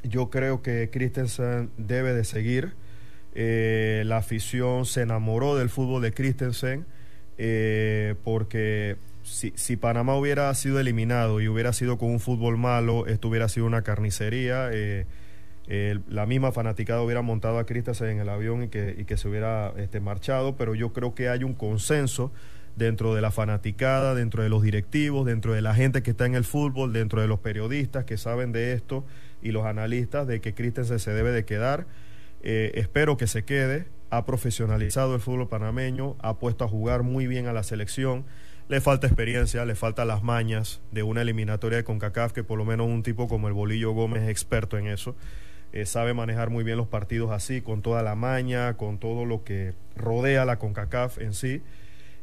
G: Yo creo que Christensen debe de seguir. Eh, la afición se enamoró del fútbol de Christensen eh, porque si, si Panamá hubiera sido eliminado y hubiera sido con un fútbol malo, esto hubiera sido una carnicería. eh, la misma fanaticada hubiera montado a Christensen en el avión y que, y que se hubiera este, marchado, pero yo creo que hay un consenso dentro de la fanaticada, dentro de los directivos, dentro de la gente que está en el fútbol, dentro de los periodistas que saben de esto y los analistas de que Christensen se debe de quedar. Eh, espero que se quede. Ha profesionalizado el fútbol panameño, ha puesto a jugar muy bien a la selección. Le falta experiencia, le faltan las mañas de una eliminatoria de CONCACAF, que por lo menos un tipo como el Bolillo Gómez es experto en eso. Eh, sabe manejar muy bien los partidos así, con toda la maña, con todo lo que rodea la CONCACAF en sí.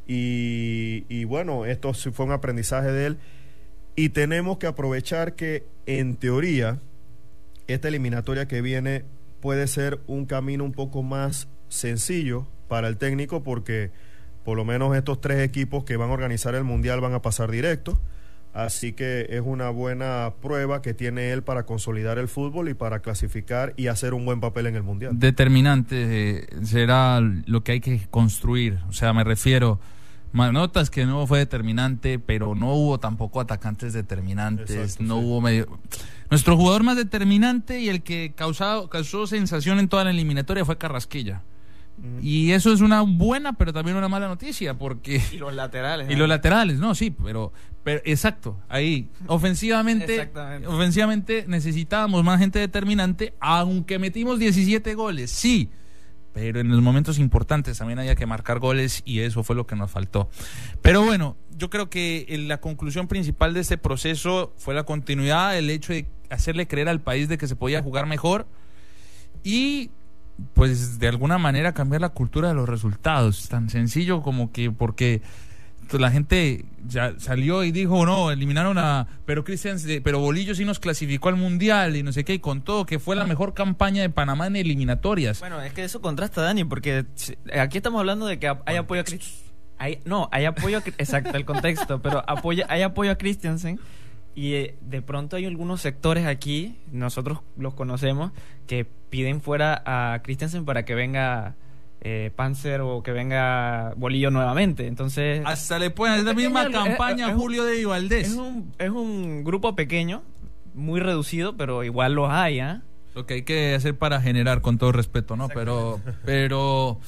G: Y, y bueno, esto fue un aprendizaje de él. Y tenemos que aprovechar que, en teoría, esta eliminatoria que viene puede ser un camino un poco más sencillo para el técnico porque por lo menos estos tres equipos que van a organizar el mundial van a pasar directo. Así que es una buena prueba que tiene él para consolidar el fútbol y para clasificar y hacer un buen papel en el mundial.
E: Determinante eh, será lo que hay que construir. O sea, me refiero, notas que no fue determinante, pero no hubo tampoco atacantes determinantes,
G: Exacto,
E: no
G: sí.
E: hubo medio... Nuestro jugador más determinante y el que causado, causó sensación en toda la eliminatoria fue Carrasquilla. Y eso es una buena, pero también una mala noticia, porque...
C: Y los laterales. *laughs*
E: Y los laterales, no, sí, pero, pero exacto, ahí. Ofensivamente, ofensivamente necesitábamos más gente determinante, aunque metimos 17 goles, sí. Pero en los momentos importantes también había que marcar goles y eso fue lo que nos faltó. Pero bueno, yo creo que la conclusión principal de este proceso fue la continuidad, el hecho de hacerle creer al país de que se podía jugar mejor y pues de alguna manera cambiar la cultura de los resultados. Tan sencillo como que porque la gente ya salió y dijo, no, eliminaron a... Pero Cristian, pero Bolillo sí nos clasificó al Mundial y no sé qué, y con todo que fue la mejor campaña de Panamá en eliminatorias.
C: Bueno, es que eso contrasta, Dani, porque aquí estamos hablando de que hay apoyo a hay- No, hay apoyo a... *laughs* Exacto, el contexto, pero apoya, hay apoyo a Christiansen y eh, de pronto hay algunos sectores aquí, nosotros los conocemos, que piden fuera a Christiansen para que venga eh, Panzer o que venga Bolillo nuevamente. Entonces...
E: Hasta le pueden hacer la misma campaña
C: es-
E: Julio de Valdés.
C: Es un, es un grupo pequeño, muy reducido, pero igual los hay, ¿ah?
E: Lo que hay que hacer para generar, con todo respeto, ¿no? Pero, pero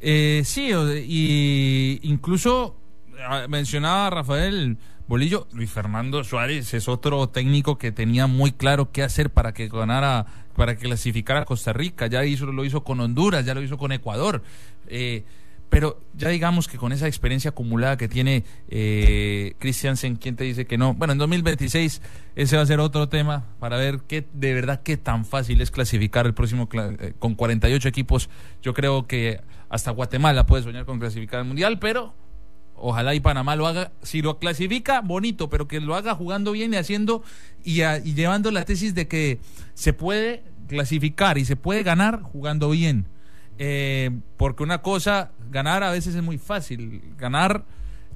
E: eh, sí, y incluso ah, mencionaba Rafael Bolillo, Luis Fernando Suárez es otro técnico que tenía muy claro qué hacer para que ganara, para que clasificara a Costa Rica. Ya hizo, lo hizo con Honduras, ya lo hizo con Ecuador. Eh, pero ya digamos que con esa experiencia acumulada que tiene eh, Christiansen, ¿quién te dice que no? Bueno, en 2026 ese va a ser otro tema para ver qué de verdad qué tan fácil es clasificar el próximo eh, con 48 equipos. Yo creo que hasta Guatemala puede soñar con clasificar al mundial, pero ojalá y Panamá lo haga. Si lo clasifica, bonito, pero que lo haga jugando bien y haciendo y, a- y llevando la tesis de que se puede clasificar y se puede ganar jugando bien. Eh, porque una cosa, ganar a veces es muy fácil. Ganar,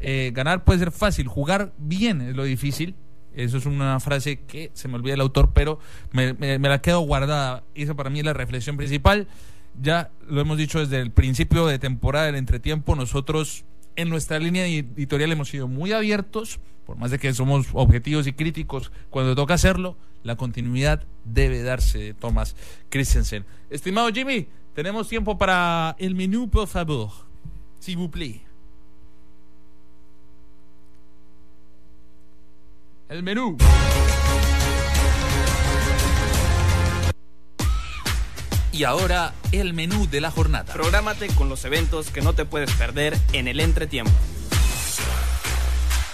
E: eh, ganar puede ser fácil. Jugar bien es lo difícil. Eso es una frase que se me olvida el autor, pero me, me- me la quedo guardada. Esa para mí es la reflexión principal. Ya lo hemos dicho desde el principio de temporada del entretiempo. Nosotros en nuestra línea editorial hemos sido muy abiertos, por más de que somos objetivos y críticos cuando toca hacerlo, la continuidad debe darse de Thomas Christensen. Estimado Jimmy, tenemos tiempo para el menú, por favor. S'il vous plaît. El menú.
F: Y ahora el menú de la jornada.
C: Prográmate con los eventos que no te puedes perder en el entretiempo.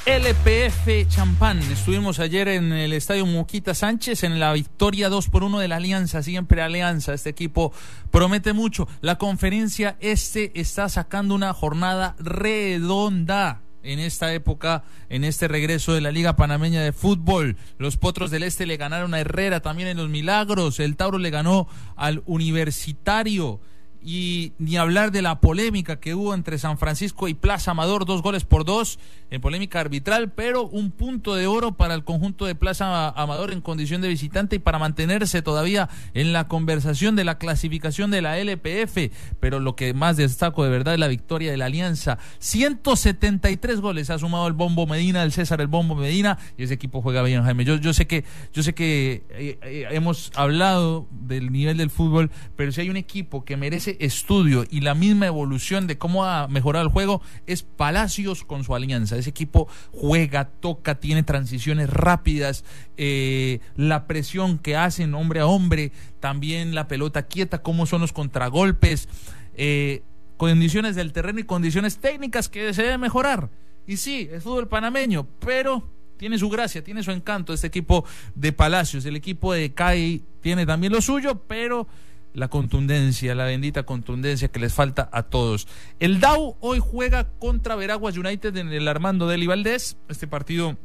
E: LPF Champán. Estuvimos ayer en el estadio Muquita Sánchez en la victoria 2 por 1 de la Alianza. Siempre Alianza. Este equipo promete mucho. La conferencia este está sacando una jornada redonda en esta época, en este regreso de la Liga Panameña de Fútbol. Los Potros del Este le ganaron a Herrera también en los Milagros. El Tauro le ganó al Universitario. Y ni hablar de la polémica que hubo entre San Francisco y Plaza Amador, dos goles por dos en polémica arbitral, pero un punto de oro para el conjunto de Plaza Amador en condición de visitante y para mantenerse todavía en la conversación de la clasificación de la LPF, pero lo que más destaco de verdad es la victoria de la Alianza. 173 goles ha sumado el Bombo Medina, el César el Bombo Medina y ese equipo juega bien, Jaime. Yo, yo sé que yo sé que eh, eh, hemos hablado del nivel del fútbol, pero si hay un equipo que merece estudio y la misma evolución de cómo ha mejorado el juego es Palacios con su alianza. Ese equipo juega, toca, tiene transiciones rápidas, eh, la presión que hacen hombre a hombre, también la pelota quieta, cómo son los contragolpes, eh, condiciones del terreno y condiciones técnicas que se deben mejorar. Y sí, es fútbol panameño, pero tiene su gracia, tiene su encanto este equipo de Palacios. El equipo de CAI tiene también lo suyo, pero la contundencia, la bendita contundencia que les falta a todos. El DAO hoy juega contra Veraguas United en el Armando Deli Valdés. Este partido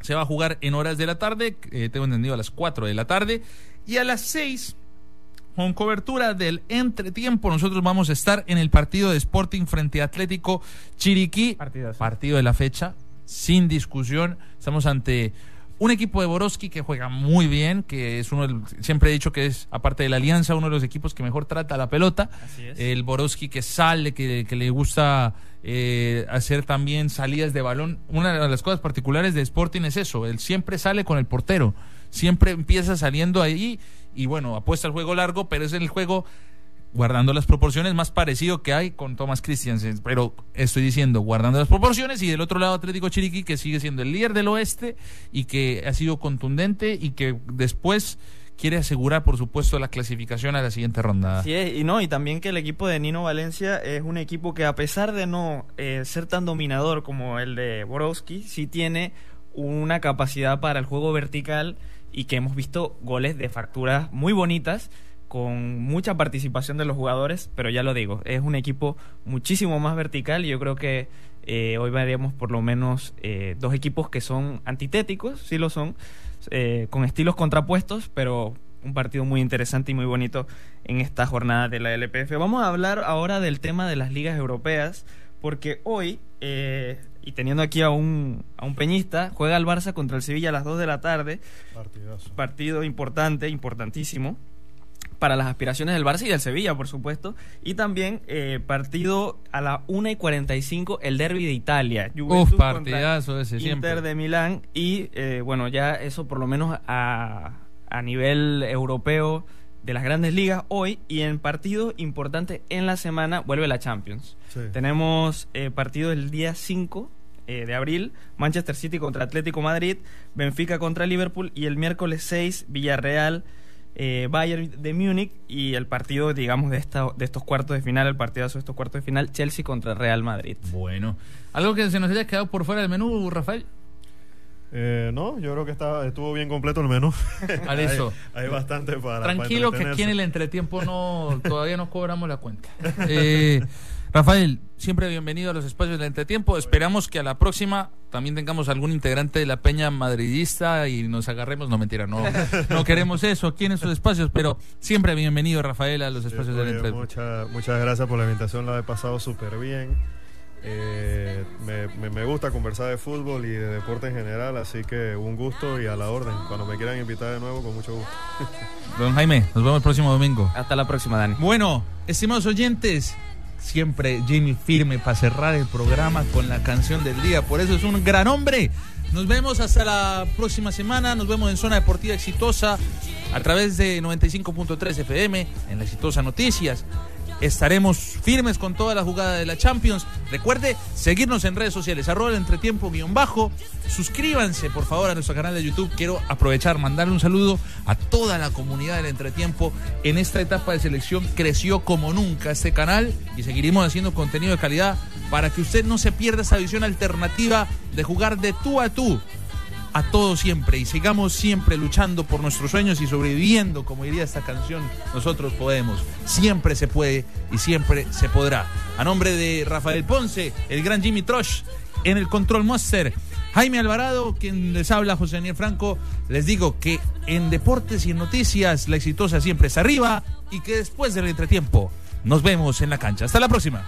E: se va a jugar en horas de la tarde, eh, tengo entendido a las 4 de la tarde, y a las 6 con cobertura del entretiempo, nosotros vamos a estar en el partido de Sporting frente a Atlético Chiriquí, partido de la fecha, sin discusión. Estamos ante un equipo de Borowski que juega muy bien, que es uno, siempre he dicho que es, aparte de la Alianza, uno de los equipos que mejor trata la pelota. El Borowski que sale, que, le gusta eh, hacer también salidas de balón. Una de las cosas particulares de Sporting es eso, él siempre sale con el portero, siempre empieza saliendo ahí y bueno, apuesta al juego largo, pero es el juego guardando las proporciones, más parecido que hay con Thomas Christiansen. Pero estoy diciendo, guardando las proporciones, y del otro lado Atlético Chiriquí, que sigue siendo el líder del oeste y que ha sido contundente y que después quiere asegurar, por supuesto, la clasificación a la siguiente ronda.
C: Sí, y no, y también que el equipo de Nino Valencia es un equipo que a pesar de no eh, ser tan dominador como el de Borowski, sí tiene una capacidad para el juego vertical y que hemos visto goles de facturas muy bonitas con mucha participación de los jugadores, pero ya lo digo, es un equipo muchísimo más vertical y yo creo que eh, hoy veremos por lo menos eh, dos equipos que son antitéticos, sí lo son, eh, con estilos contrapuestos, pero un partido muy interesante y muy bonito en esta jornada de la LPF. Vamos a hablar ahora del tema de las ligas europeas, porque hoy, y teniendo aquí a un, a un peñista, juega el Barça contra el Sevilla a las 2 de la tarde. Partido importante, importantísimo para las aspiraciones del Barça y del Sevilla, por supuesto. Y también eh, partido a la 1 y 45, el derby de Italia.
E: Uf, partidazo ese siempre.
C: Inter de Milán. Y eh, bueno, ya eso por lo menos a, a nivel europeo de las grandes ligas hoy. Y en partido importante en la semana vuelve la Champions. Tenemos eh, partido el día 5 de abril, Manchester City contra Atlético Madrid, Benfica contra Liverpool y el miércoles 6 Villarreal eh, Bayern de Múnich y el partido, digamos, de, esta, de estos cuartos de final, el partido de estos cuartos de final, Chelsea contra Real Madrid.
E: Bueno, ¿algo que se nos haya quedado por fuera del menú, Rafael?
G: Eh, no, yo creo que estaba, estuvo bien completo el menú. *laughs*
E: eso.
G: hay, bastante para.
E: Tranquilo que aquí en el entretiempo no todavía no cobramos la cuenta. *laughs* Eh, Rafael, siempre bienvenido a los espacios del entretiempo. Esperamos que a la próxima también tengamos algún integrante de la peña madridista y nos agarremos. No, mentira, no, no queremos eso aquí en esos espacios, pero siempre bienvenido, Rafael, a los espacios del entretiempo.
G: Muchas, muchas gracias por la invitación, la he pasado súper bien. Eh, me, me, gusta conversar de fútbol y de deporte en general, así que un gusto y a la orden. Cuando me quieran invitar de nuevo, con mucho gusto.
E: Don Jaime, nos vemos el próximo domingo.
C: Hasta la próxima, Dani.
E: Bueno, estimados oyentes, siempre Jimmy firme para cerrar el programa con la canción del día. Por eso es un gran hombre. Nos vemos hasta la próxima semana. Nos vemos en Zona Deportiva Exitosa a través de 95.3 FM en la Exitosa Noticias estaremos firmes con toda la jugada de la Champions. Recuerde seguirnos en redes sociales, arroba el entretiempo guion bajo. Suscríbanse por favor a nuestro canal de YouTube. Quiero aprovechar, mandarle un saludo a toda la comunidad del entretiempo. En esta etapa de selección creció como nunca este canal y seguiremos haciendo contenido de calidad para que usted no se pierda esa visión alternativa de jugar de tú a tú a todo siempre y sigamos siempre luchando por nuestros sueños y sobreviviendo, como diría esta canción, nosotros podemos. Siempre se puede y siempre se podrá. A nombre de Rafael Ponce, el gran Jimmy Trosh, en el Control Master, Jaime Alvarado, quien les habla, José Daniel Franco, les digo que en deportes y en noticias la exitosa siempre es arriba y que después del entretiempo
D: Nos vemos en la cancha. Hasta la próxima.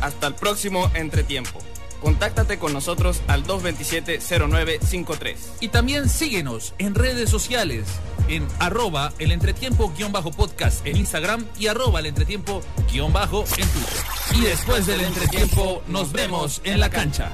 C: Hasta el próximo entretiempo. Contáctate con nosotros al 227-0953.
E: Y también síguenos en redes sociales en arroba el entretiempo guion bajo podcast en Instagram y arroba el entretiempo guion bajo en Twitter. Y después del entretiempo nos vemos en la cancha.